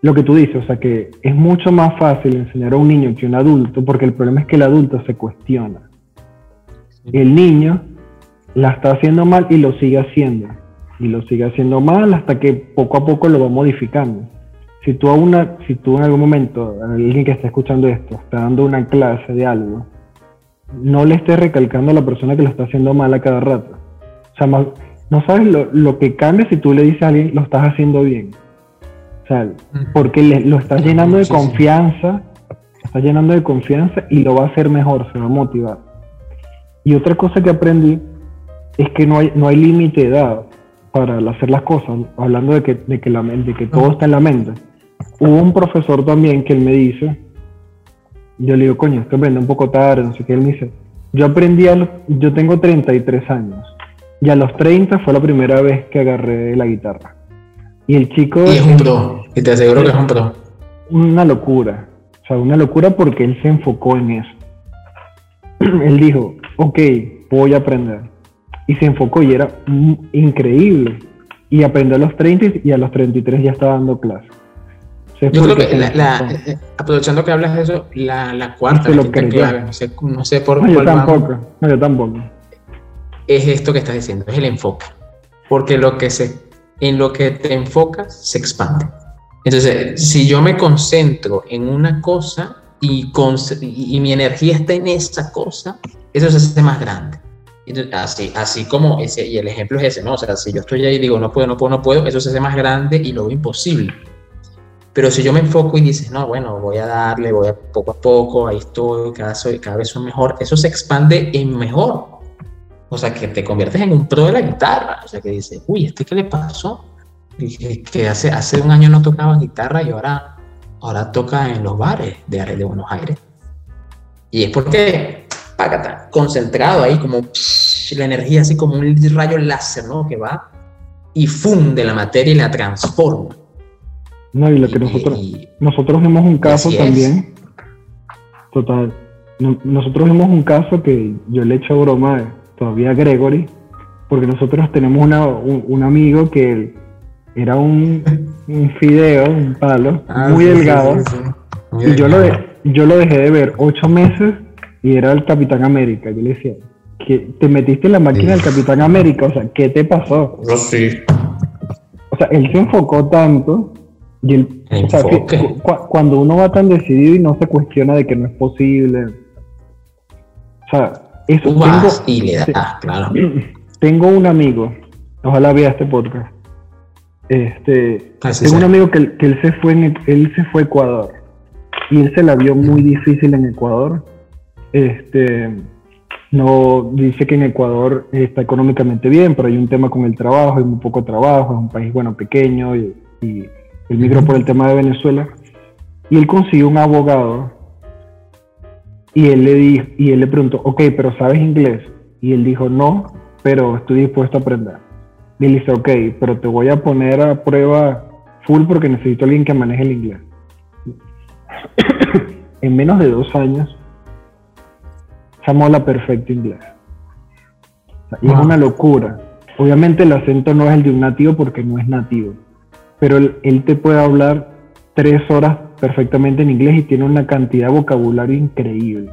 Speaker 1: lo que tú dices, o sea, que es mucho más fácil enseñar a un niño que a un adulto, porque el problema es que el adulto se cuestiona. El niño la está haciendo mal y lo sigue haciendo. Y lo sigue haciendo mal hasta que poco a poco lo va modificando. Si tú, a una, si tú en algún momento, alguien que está escuchando esto, está dando una clase de algo, no le estés recalcando a la persona que lo está haciendo mal a cada rato. O sea, no no sabes lo, lo, que cambia si tú le dices a alguien, lo estás haciendo bien. O sea, porque lo estás llenando de confianza, estás llenando de confianza y lo va a hacer mejor, se va a motivar. Y otra cosa que aprendí es que no hay, no hay límite de edad para hacer las cosas, hablando de que, de que, la, de que todo está en la mente. Hubo un profesor también que él me dice, yo le digo, coño, esto aprendí un poco tarde, no sé qué, él me dice, yo aprendí, yo tengo 33 años, y a los 30 fue la primera vez que agarré la guitarra. Y el chico...
Speaker 2: Y es un pro, y te aseguro que es un pro.
Speaker 1: Una locura, o sea, una locura porque él se enfocó en eso. él dijo, ok, voy a aprender. Y se enfocó y era increíble. Y aprendió a los 30 y a los 33 ya estaba dando
Speaker 2: Yo creo que, eh, aprovechando que hablas de eso, la, cuarta
Speaker 1: lo clave,
Speaker 2: no sé, no sé por
Speaker 1: cuál tampoco, yo tampoco.
Speaker 2: Es esto que estás diciendo, es el enfoque. Porque lo que se, en lo que te enfocas se expande. Entonces, si yo me concentro en una cosa y, y, mi energía está en esa cosa, eso se hace más grande. así, así como ese, y el ejemplo es ese, ¿no? O sea, si yo estoy ahí y digo, no puedo, no puedo, no puedo, eso se hace más grande y lo veo imposible. Pero si yo me enfoco y dices, no, bueno, voy a darle, voy a poco a poco, ahí estoy, cada, soy, cada vez soy mejor, eso se expande en mejor. O sea, que te conviertes en un pro de la guitarra. O sea, que dices, uy, ¿este qué le pasó? Que hace, hace un año no tocaba guitarra y ahora, ahora toca en los bares de, de Buenos Aires. Y es porque, págata, concentrado ahí, como la energía, así como un rayo láser, ¿no? Que va y funde la materia y la transforma.
Speaker 1: No, y lo que nosotros, nosotros vimos un caso también. Total. nosotros vimos un caso que yo le he hecho broma todavía a Gregory, porque nosotros tenemos una, un, amigo que era un, un fideo, un palo, ah, muy delgado. y yo lo, yo lo dejé de ver ocho meses y era el Capitán América. Yo le decía, que te metiste en la máquina del Capitán América, o sea, ¿qué te pasó?
Speaker 2: Yo sí.
Speaker 1: O sea, él se enfocó tanto y cuando uno va tan decidido y no se cuestiona de que no es posible. O sea, eso
Speaker 2: tengo, y le claro.
Speaker 1: Tengo un amigo, ojalá vea este podcast. Este, tengo un amigo que, que, él se fue en, él se fue a Ecuador y él se la vio muy difícil en Ecuador. Este, no dice que en Ecuador está económicamente bien, pero hay un tema con el trabajo, hay muy poco trabajo, es un país bueno pequeño y él migró por el tema de Venezuela, y él consiguió un abogado y él le dijo, y él le preguntó, ok, pero ¿sabes inglés? Y él dijo, no, pero estoy dispuesto a aprender. Y él dice, ok, pero te voy a poner a prueba full porque necesito a alguien que maneje el inglés. en menos de dos años, la perfecto inglés. y es una locura. Obviamente el acento no es el de un nativo porque no es nativo pero él, te puede hablar tres horas perfectamente en inglés y tiene una cantidad de vocabulario increíble.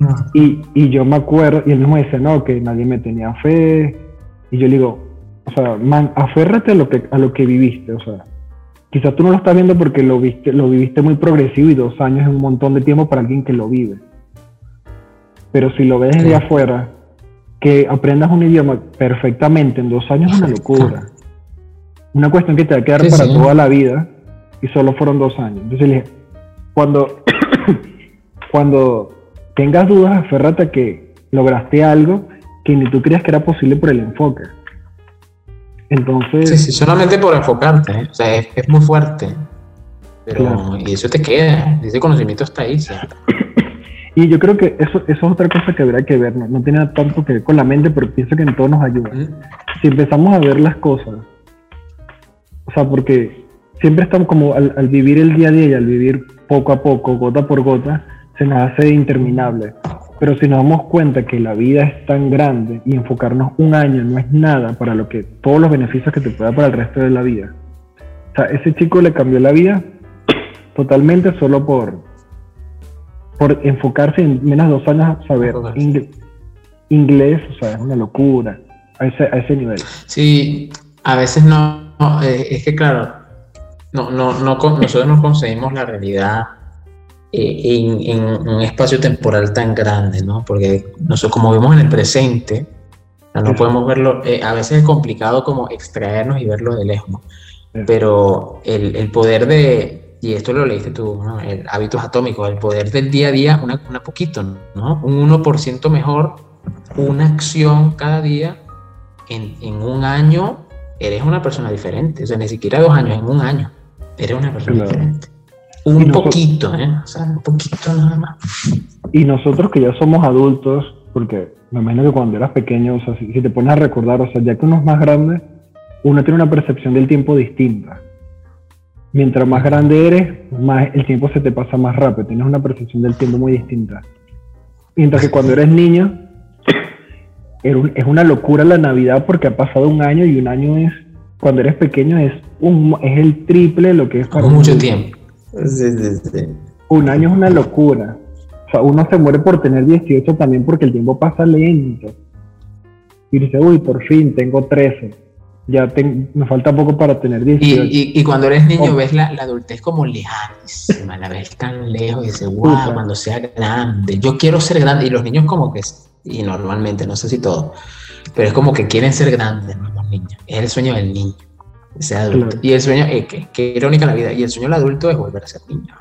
Speaker 1: Ah. Y, yo me acuerdo, y él mismo dice, no, que nadie me tenía fe. Y yo le digo, o sea, man, aférrate a lo que, a lo que viviste, o sea, quizás tú no lo estás viendo porque lo, viste, lo viviste muy progresivo y dos años es un montón de tiempo para alguien que lo vive. Pero si lo ves desde afuera, que aprendas un idioma perfectamente en dos años es una locura una cuestión que te va a quedar para toda la vida y solo fueron dos años. Entonces le dije, cuando, cuando tengas dudas, aférrate a que lograste algo que ni tú creías que era posible por el enfoque. Entonces...
Speaker 2: Sí, sí, solamente por enfocarte, ¿eh? o sea, es, muy fuerte. Pero, y eso te queda, ese conocimiento está ahí.
Speaker 1: Y yo creo que eso, eso es otra cosa que habrá que ver, no, no tiene tanto que ver con la mente, pero pienso que en todo nos ayuda. Si empezamos a ver las cosas o sea, porque siempre estamos como al, vivir el día a día y al vivir poco a poco, gota por gota, se nos hace interminable. Pero si nos damos cuenta que la vida es tan grande y enfocarnos un año no es nada para lo que todos los beneficios que te pueda para el resto de la vida. O sea, ese chico le cambió la vida totalmente solo por, por enfocarse en menos de dos años a saber inglés, o sea, es una locura a ese, a ese nivel.
Speaker 2: Sí, a veces no, eh, es que claro, no, no, no, nosotros no conseguimos la realidad eh, en, un espacio temporal tan grande, ¿no? Porque nosotros como vemos en el presente, no podemos verlo, eh, a veces es complicado como extraernos y verlo de lejos, pero el, el, poder de, y esto lo leíste tú, ¿no? el hábitos atómicos, el poder del día a día, una, una poquito, ¿no? Un 1% mejor, una acción cada día, en, en, un año eres una persona diferente, o sea, ni siquiera dos años, en un año eres una persona diferente. Un poquito, ¿eh? O sea, un poquito nada más.
Speaker 1: Y nosotros que ya somos adultos, porque me imagino que cuando eras pequeño, o sea, si, te pones a recordar, o sea, ya que uno es más grande, uno tiene una percepción del tiempo distinta. Mientras más grande eres, más el tiempo se te pasa más rápido, tienes una percepción del tiempo muy distinta. Mientras que cuando eres niño, es una locura la Navidad porque ha pasado un año y un año es, cuando eres pequeño, es, un, es el triple de lo que es
Speaker 2: para mucho tiempo.
Speaker 1: Un año es una locura. O sea, uno se muere por tener 18 también porque el tiempo pasa lento. Y dice, uy, por fin tengo 13. Ya me falta poco para tener 18.
Speaker 2: Y, cuando eres niño oh. ves la, adultez como lejanísima, la ves tan lejos y dices, wow, cuando sea grande. Yo quiero ser grande. Y los niños como que, y normalmente, no sé si todo, pero es como que quieren ser grandes los niños. Es el sueño del niño. Y el sueño, eh, que, irónica la vida, y el sueño del adulto es volver a ser niño.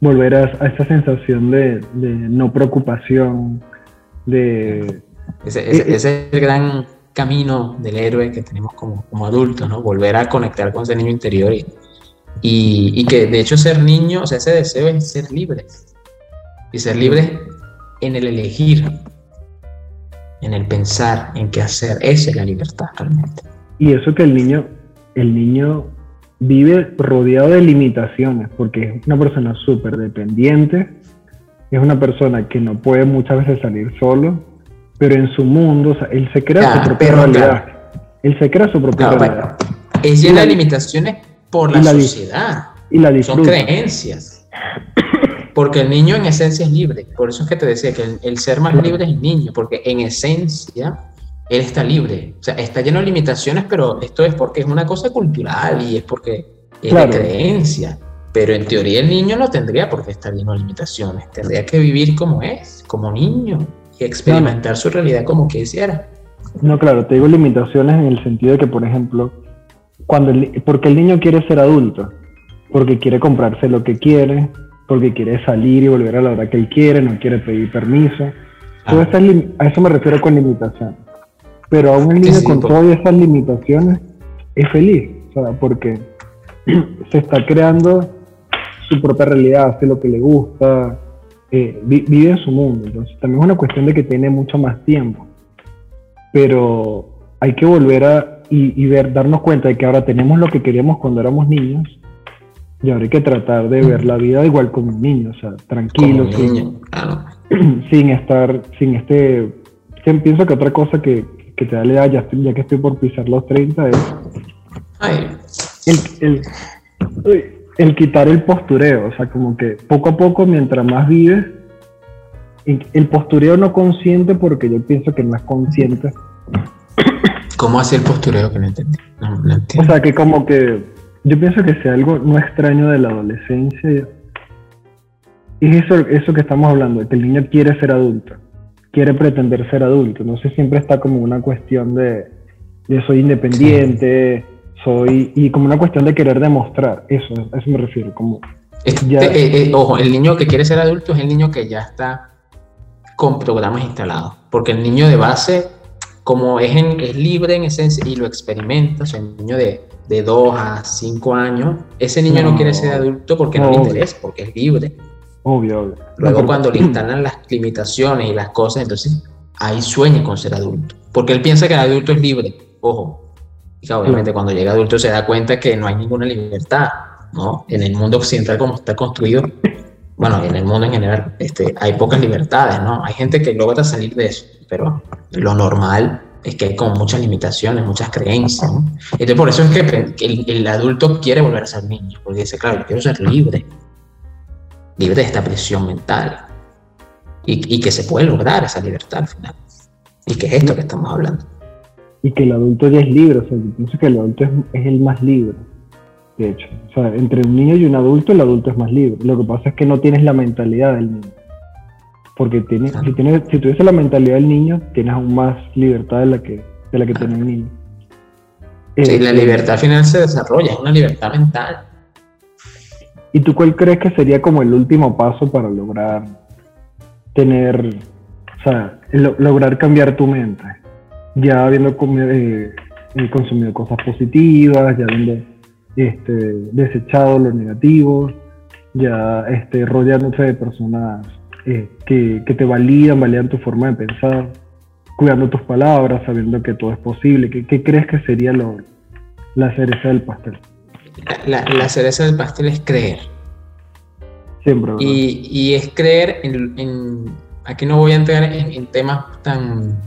Speaker 1: Volver a, esa sensación de, no preocupación, de...
Speaker 2: Ese, es el gran camino del héroe que tenemos como, como adultos, ¿no? Volver a conectar con ese niño interior y, y, que de hecho ser niño, o sea, ese deseo es ser libre. Y ser libre en el elegir, en el pensar, en qué hacer. Esa es la libertad realmente.
Speaker 1: Y eso que el niño, el niño vive rodeado de limitaciones, porque es una persona súper dependiente, es una persona que no puede muchas veces salir solo, pero en su mundo, o sea, él se crea su propia realidad. Él se crea su propia realidad.
Speaker 2: es llena de limitaciones por la, sociedad.
Speaker 1: Y la
Speaker 2: Son creencias. Porque el niño en esencia es libre. Por eso es que te decía que el ser más libre es el niño, porque en esencia él está libre. O sea, está lleno de limitaciones, pero esto es porque es una cosa cultural y es porque es de creencia. Pero en teoría el niño no tendría por qué estar lleno de limitaciones. Tendría que vivir como es, como niño, y experimentar su realidad como quisiera.
Speaker 1: No, claro, te digo limitaciones en el sentido de que, por ejemplo, cuando el, porque el niño quiere ser adulto, porque quiere comprarse lo que quiere, porque quiere salir y volver a la hora que él quiere, no quiere pedir permiso. Ah. a eso me refiero con limitación. Pero aún el niño con todas esas limitaciones es feliz, o sea, porque se está creando su propia realidad, hace lo que le gusta, eh, vive en su mundo. Entonces también es una cuestión de que tiene mucho más tiempo. Pero hay que volver a y, ver, darnos cuenta de que ahora tenemos lo que queríamos cuando éramos niños y ahora hay que tratar de ver la vida igual como un niño, o sea, tranquilo, sin, sin estar, sin este... Pienso que otra cosa que, que te da la edad, ya, ya que estoy por pisar los 30, es el, el, quitar el postureo. O sea, como que poco a poco, mientras más vives, el postureo no consciente, porque yo pienso que no es consciente.
Speaker 2: ¿Cómo hace el postureo que no entendí?
Speaker 1: o sea, que como que yo pienso que sea algo no extraño de la adolescencia. Es eso, eso que estamos hablando, que el niño quiere ser adulto quiere pretender ser adulto. No sé, siempre está como una cuestión de, de soy independiente, soy. y como una cuestión de querer demostrar. Eso, a eso me refiero. Como
Speaker 2: este, eh, eh, ojo, el niño que quiere ser adulto es el niño que ya está con programas instalados. Porque el niño de base, como es, es libre en esencia y lo experimenta, o sea, el niño de, de 2 a 5 años, ese niño no, quiere ser adulto porque no, le interesa, porque es libre.
Speaker 1: Obvio, obvio.
Speaker 2: Luego cuando le instalan las limitaciones y las cosas, entonces ahí sueña con ser adulto. Porque él piensa que el adulto es libre. Ojo. Y obviamente cuando llega adulto se da cuenta que no hay ninguna libertad, ¿no? En el mundo occidental como está construido, bueno, en el mundo en general, este, hay pocas libertades, ¿no? Hay gente que logra salir de eso, pero lo normal es que hay como muchas limitaciones, muchas creencias. ¿no? Entonces por eso es que el, el, adulto quiere volver a ser niño, porque dice, claro, yo quiero ser libre, libre de esta presión mental. Y, que se puede lograr esa libertad al final. Y que es esto que estamos hablando.
Speaker 1: Y que el adulto ya es libre, o sea, yo pienso que el adulto es, el más libre, de hecho. O sea, entre un niño y un adulto, el adulto es más libre. Lo que pasa es que no tienes la mentalidad del niño. Porque tiene, si, tienes, si tuviese la mentalidad del niño, tienes aún más libertad de la que, de la que tiene el niño.
Speaker 2: Sí, la este, libertad final se desarrolla, es una libertad mental.
Speaker 1: ¿Y tú cuál crees que sería como el último paso para lograr tener, o sea, lograr cambiar tu mente? Ya habiendo eh, eh, consumido cosas positivas, ya habiendo este, desechado lo negativo, ya este, rodeándote de personas eh, que, que, te validan, validan tu forma de pensar, cuidando tus palabras, sabiendo que todo es posible. ¿Qué, qué crees que sería lo, la cereza del pastel?
Speaker 2: La, la, cereza del pastel es creer.
Speaker 1: Siempre.
Speaker 2: Y, y, es creer en, en, Aquí no voy a entrar en, en temas tan.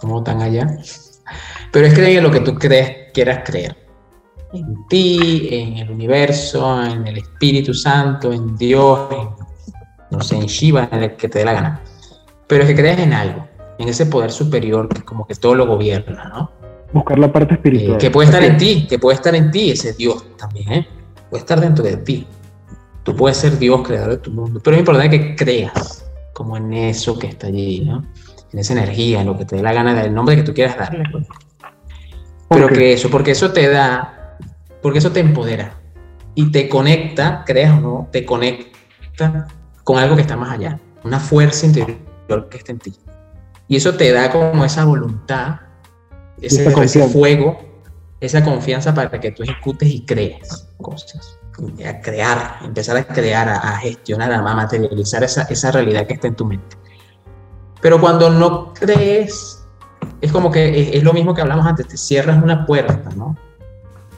Speaker 2: como tan allá. Pero es creer en lo que tú crees, quieras creer en ti, en el universo, en el Espíritu Santo, en Dios, en, no sé, en Shiva, en el que te dé la gana. Pero es que creas en algo, en ese poder superior que como que todo lo gobierna, ¿no?
Speaker 1: Buscar la parte espiritual.
Speaker 2: Eh, que puede estar en ti, que puede estar en ti ese Dios también, ¿eh? Puede estar dentro de ti. Tú puedes ser Dios, creador de tu mundo, pero es importante que creas como en eso que está allí, ¿no? En esa energía, en lo que te dé la gana, del nombre que tú quieras darle. Pues. Pero que eso, porque eso te da porque eso te empodera y te conecta, creas o no, te conecta con algo que está más allá, una fuerza interior que está en ti. Y eso te da como esa voluntad, ese, fuego, esa confianza para que tú ejecutes y crees cosas. A crear, empezar a crear, a, gestionar, a materializar esa, esa realidad que está en tu mente. Pero cuando no crees, es como que es, es, lo mismo que hablamos antes, te cierras una puerta, ¿no?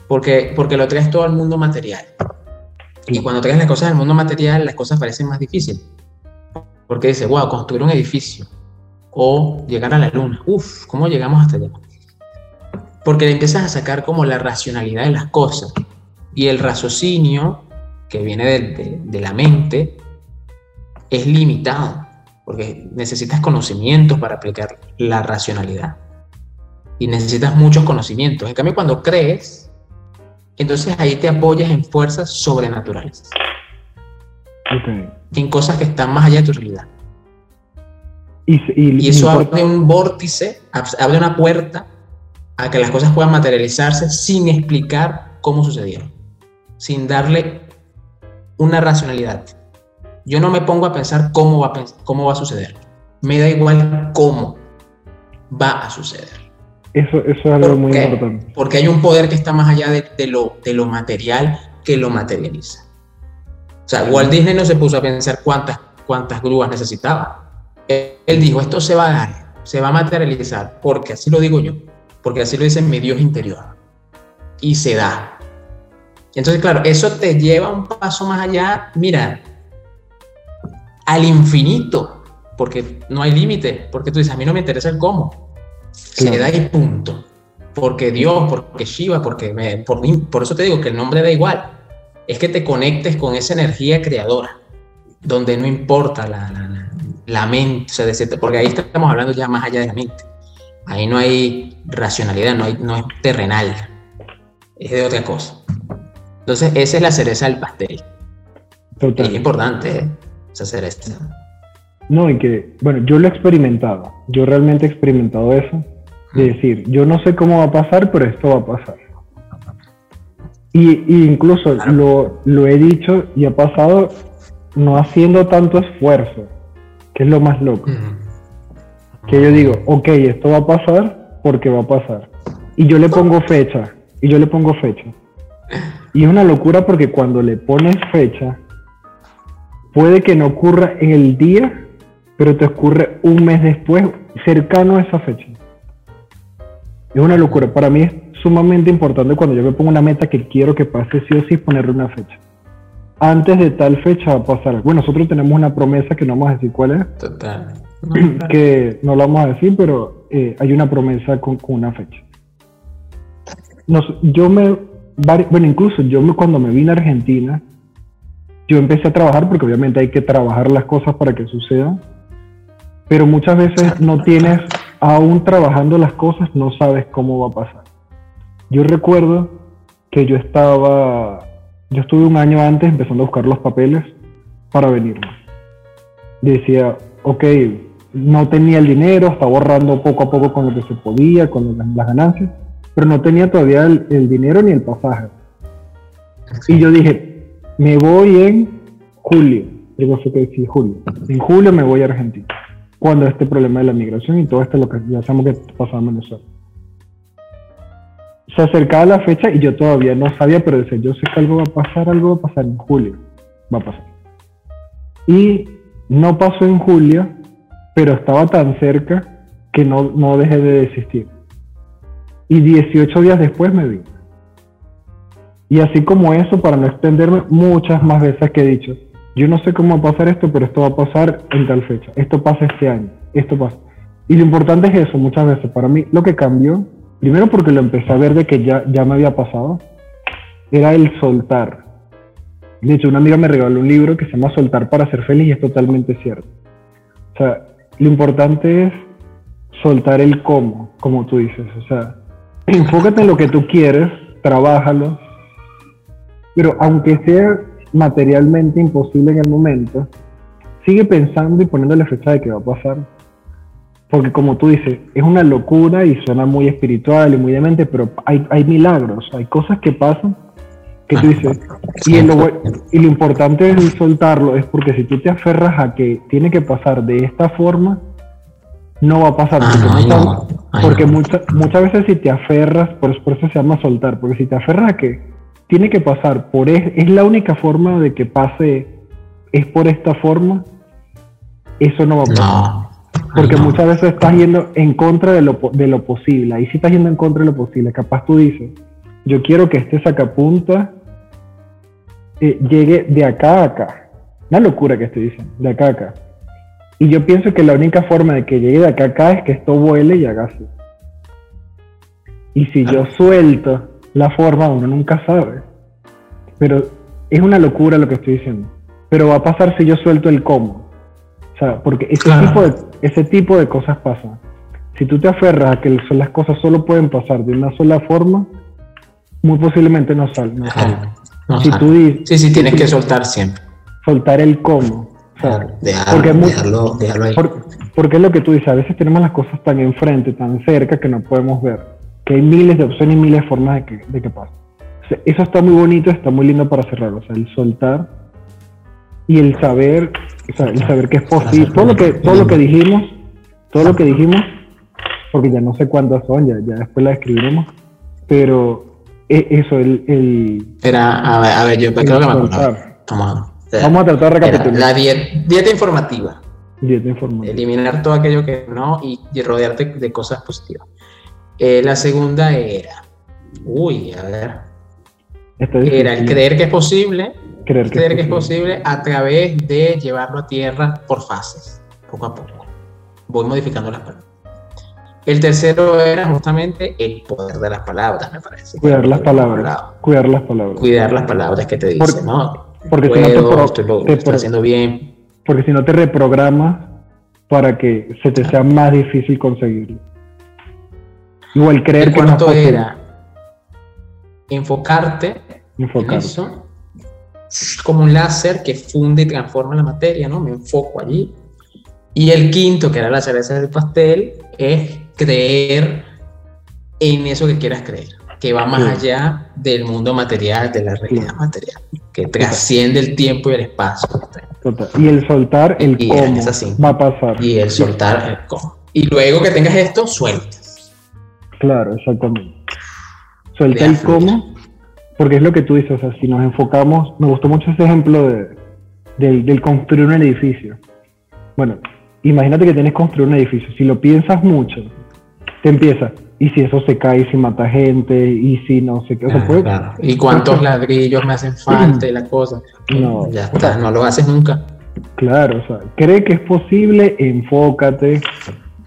Speaker 2: porque, porque lo traes todo al mundo material. Y cuando traes las cosas al mundo material, las cosas parecen más difíciles. Porque dices, wow, construir un edificio o llegar a la luna. Uf, ¿cómo llegamos hasta allá? Porque le empiezas a sacar como la racionalidad de las cosas. Y el raciocinio que viene de, de la mente es limitado. Porque necesitas conocimientos para aplicar la racionalidad. Y necesitas muchos conocimientos. En cambio, cuando crees, entonces ahí te apoyas en fuerzas sobrenaturales. En cosas que están más allá de tu realidad. Y, eso abre un vórtice, abre una puerta a que las cosas puedan materializarse sin explicar cómo sucedieron, sin darle una racionalidad. Yo no me pongo a pensar cómo va a, cómo va a suceder. Me da igual cómo va a suceder.
Speaker 1: Eso, eso es algo muy importante.
Speaker 2: Porque hay un poder que está más allá de, lo, de lo material que lo materializa. O sea, Walt Disney no se puso a pensar cuántas, cuántas grúas necesitaba. Él, dijo, esto se va a dar, se va a materializar, porque así lo digo yo, porque así lo dice mi Dios interior. Y se da. Entonces, claro, eso te lleva un paso más allá, mira, al infinito, porque no hay límite, porque tú dices, a mí no me interesa el cómo, se da y punto. Porque Dios, porque Shiva, porque me, por, por eso te digo que el nombre da igual. Es que te conectes con esa energía creadora, donde no importa la, la, la mente, o sea, porque ahí estamos hablando ya más allá de la mente. Ahí no hay racionalidad, no, hay, no es terrenal, es de otra cosa. Entonces, esa es la cereza del pastel. Es importante ¿eh? esa cereza.
Speaker 1: No, y que, bueno, yo lo he experimentado, yo realmente he experimentado eso, de decir, yo no sé cómo va a pasar, pero esto va a pasar. Y, incluso lo, lo, he dicho y ha pasado no haciendo tanto esfuerzo, que es lo más loco. Que yo digo, ok, esto va a pasar porque va a pasar. Y yo le pongo fecha, y yo le pongo fecha. Y es una locura porque cuando le pones fecha, puede que no ocurra en el día pero te ocurre un mes después, cercano a esa fecha. Es una locura. Para mí es sumamente importante cuando yo me pongo una meta que quiero que pase sí o sí ponerle una fecha. Antes de tal fecha va a pasar. Bueno, nosotros tenemos una promesa que no vamos a decir cuál es.
Speaker 2: Total.
Speaker 1: que no la vamos a decir, pero eh, hay una promesa con, una fecha. yo me, bueno, incluso yo me, cuando me vine a Argentina, yo empecé a trabajar porque obviamente hay que trabajar las cosas para que sucedan pero muchas veces no tienes, aún trabajando las cosas, no sabes cómo va a pasar. Yo recuerdo que yo estaba, yo estuve un año antes empezando a buscar los papeles para venirme. decía, ok, no tenía el dinero, estaba ahorrando poco a poco con lo que se podía, con las ganancias, pero no tenía todavía el, dinero ni el pasaje. Y yo dije, me voy en julio, que sí, julio, en julio me voy a Argentina, cuando este problema de la migración y todo esto lo que ya sabemos que pasaba en. Se acercaba la fecha y yo todavía no sabía, pero decía, yo sé que algo va a pasar, algo va a pasar en julio, va a pasar. Y no pasó en julio, pero estaba tan cerca que no, no dejé de desistir. Y 18 días después me vine. Y así como eso, para no extenderme, muchas más veces que he dicho, yo no sé cómo va a pasar esto, pero esto va a pasar en tal fecha, esto pasa este año, esto pasa. Y lo importante es eso, muchas veces, para mí lo que cambió, primero porque lo empecé a ver de que ya, ya me había pasado, era el soltar. De hecho, una amiga me regaló un libro que se llama Soltar para ser feliz y es totalmente cierto. O sea, lo importante es soltar el cómo, como tú dices. O sea, enfócate en lo que tú quieres, trabájalo, pero aunque sea materialmente imposible en el momento, sigue pensando y poniéndole fecha de qué va a pasar. Porque como tú dices, es una locura y suena muy espiritual y muy demente, pero hay, hay milagros, hay cosas que pasan que tú dices, y, lo, y lo importante es soltarlo, es porque si tú te aferras a que tiene que pasar de esta forma, no va a pasar. Porque, muchas, muchas veces si te aferras, por, eso se llama soltar, porque si te aferras a que tiene que pasar por es, es la única forma de que pase, es por esta forma, eso no va a pasar. Porque muchas veces estás yendo en contra de lo, de lo posible. Ahí sí estás yendo en contra de lo posible. Capaz tú dices, yo quiero que este sacapunta eh, llegue de acá a acá. Una locura que estoy diciendo, de acá a acá. Y yo pienso que la única forma de que llegue de acá a acá es que esto vuele y haga así. Y si yo suelto la forma, uno nunca sabe. Pero es una locura lo que estoy diciendo. Pero va a pasar si yo suelto el cómo. O sea, porque ese, tipo, de, ese tipo de cosas pasan. Si tú te aferras a que las cosas solo pueden pasar de una sola forma, muy posiblemente no sale. No
Speaker 2: si tú dices, sí, sí, tienes que soltar siempre.
Speaker 1: Soltar el cómo. porque, porque es lo que tú dices, a veces tenemos las cosas tan enfrente, tan cerca que no podemos ver. Que hay miles de opciones y miles de formas de que, de que pase. eso está muy bonito, está muy lindo para cerrar. O sea, el soltar y el saber, o sea, el saber que es posible. Todo lo que, todo lo que dijimos, todo lo que dijimos, porque ya no sé cuántas son, ya, ya después la escribiremos, pero e, eso, el... el
Speaker 2: Era, a ver, a ver yo creo que me acuerdo. Vamos,
Speaker 1: Vamos a tratar de recapitular.
Speaker 2: La dieta, informativa.
Speaker 1: Dieta informativa.
Speaker 2: Eliminar todo aquello que no y, rodearte de cosas positivas. Eh, la segunda era, uy, a ver, era el creer que es posible, creer que, es, posible a través de llevarlo a tierra por fases, poco a poco. Voy modificando las palabras. El tercero era justamente el poder de las palabras, me parece.
Speaker 1: Cuidar las palabras. Cuidar las palabras.
Speaker 2: Cuidar las palabras que te dicen, ¿no?
Speaker 1: Porque si no te,
Speaker 2: estoy haciendo bien.
Speaker 1: Porque si no te reprogramas para que se te sea más difícil conseguirlo. Igual creer
Speaker 2: el que no era enfocarte, en eso como un láser que funde y transforma la materia, ¿no? Me enfoco allí. Y el quinto, que era la cereza del pastel, es creer en eso que quieras creer, que va más allá del mundo material, de la realidad material, que trasciende el tiempo y el espacio.
Speaker 1: Y el soltar el cómo va a pasar.
Speaker 2: Y el soltar el cómo. Y luego que tengas esto, sueltas.
Speaker 1: Claro, exactamente. Suelta el cómo, porque es lo que tú dices, o sea, si nos enfocamos, me gustó mucho ese ejemplo de, del, del construir un edificio. Bueno, imagínate que tienes que construir un edificio. Si lo piensas mucho, te empieza. Y si eso se cae, y si mata gente, y si no sé qué.
Speaker 2: Ah, ¿Y cuántos ladrillos me hacen falta y la cosa? No, ya está, no lo haces nunca.
Speaker 1: Claro, o sea, cree que es posible, enfócate,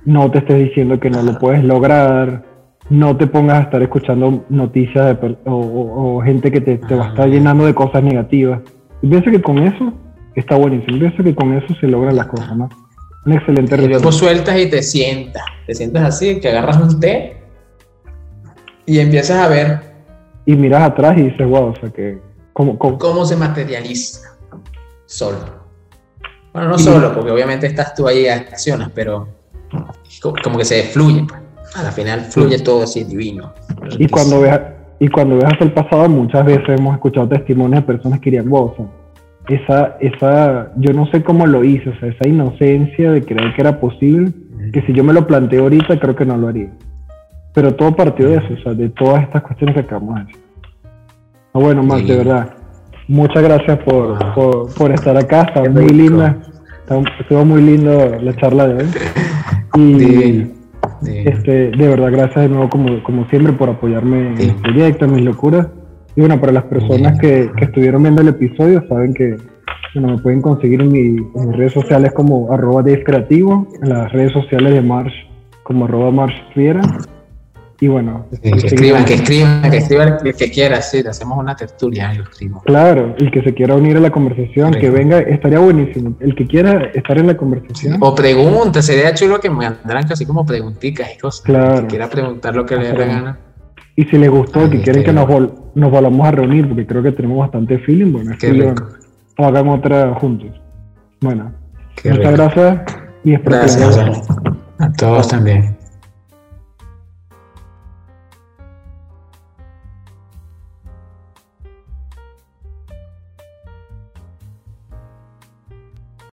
Speaker 1: no te estés diciendo que no lo puedes lograr, no te pongas a estar escuchando noticias de, o, gente que te, va a estar llenando de cosas negativas. Y pienso que con eso está buenísimo, pienso que con eso se logran las cosas, ¿no? Un excelente
Speaker 2: Y luego sueltas y te sientas. Te sientas así, que agarras un té y empiezas a ver.
Speaker 1: Y miras atrás y dices, wow, o sea que. ¿Cómo,
Speaker 2: cómo? se materializa solo? Bueno, no solo, porque obviamente estás tú ahí, accionas, pero como que se fluye. Pues. A la final fluye todo así divino.
Speaker 1: Y cuando ves, y cuando ves hacia el pasado, muchas veces hemos escuchado testimonios de personas que dirían, wow, esa, esa, yo no sé cómo lo hice, o sea, esa inocencia de creer que era posible, que si yo me lo planteo ahorita, creo que no lo haría. Pero todo partió de eso, o sea, de todas estas cuestiones que acabamos de decir. Ah, bueno, Marc, de verdad, muchas gracias por, por, por estar acá, está muy linda, estuvo muy lindo la charla de hoy. Y este, de verdad, gracias de nuevo, como, como siempre, por apoyarme en el proyecto, en mis locuras. Y bueno, para las personas que, que, estuvieron viendo el episodio, saben que bueno, me pueden conseguir en, mis redes sociales como arroba creativo, en las redes sociales de Marsh como arroba Marsh Y bueno,
Speaker 2: que escriban, que escriban, que escriban el que quiera, sí, hacemos una tertulia, yo escribo.
Speaker 1: Claro, el que se quiera unir a la conversación, que venga, estaría buenísimo. El que quiera estar en la conversación.
Speaker 2: O pregunta, sería chulo que me mandaran casi como preguntitas y cosas. Claro. Que quiera preguntar lo que le dé la gana.
Speaker 1: Y si les gustó, que quieren que nos, nos volvamos a reunir, porque creo que tenemos bastante feeling, bueno, es o hagamos otra juntos. Bueno, muchas gracias y espero
Speaker 2: gracias, A todos también.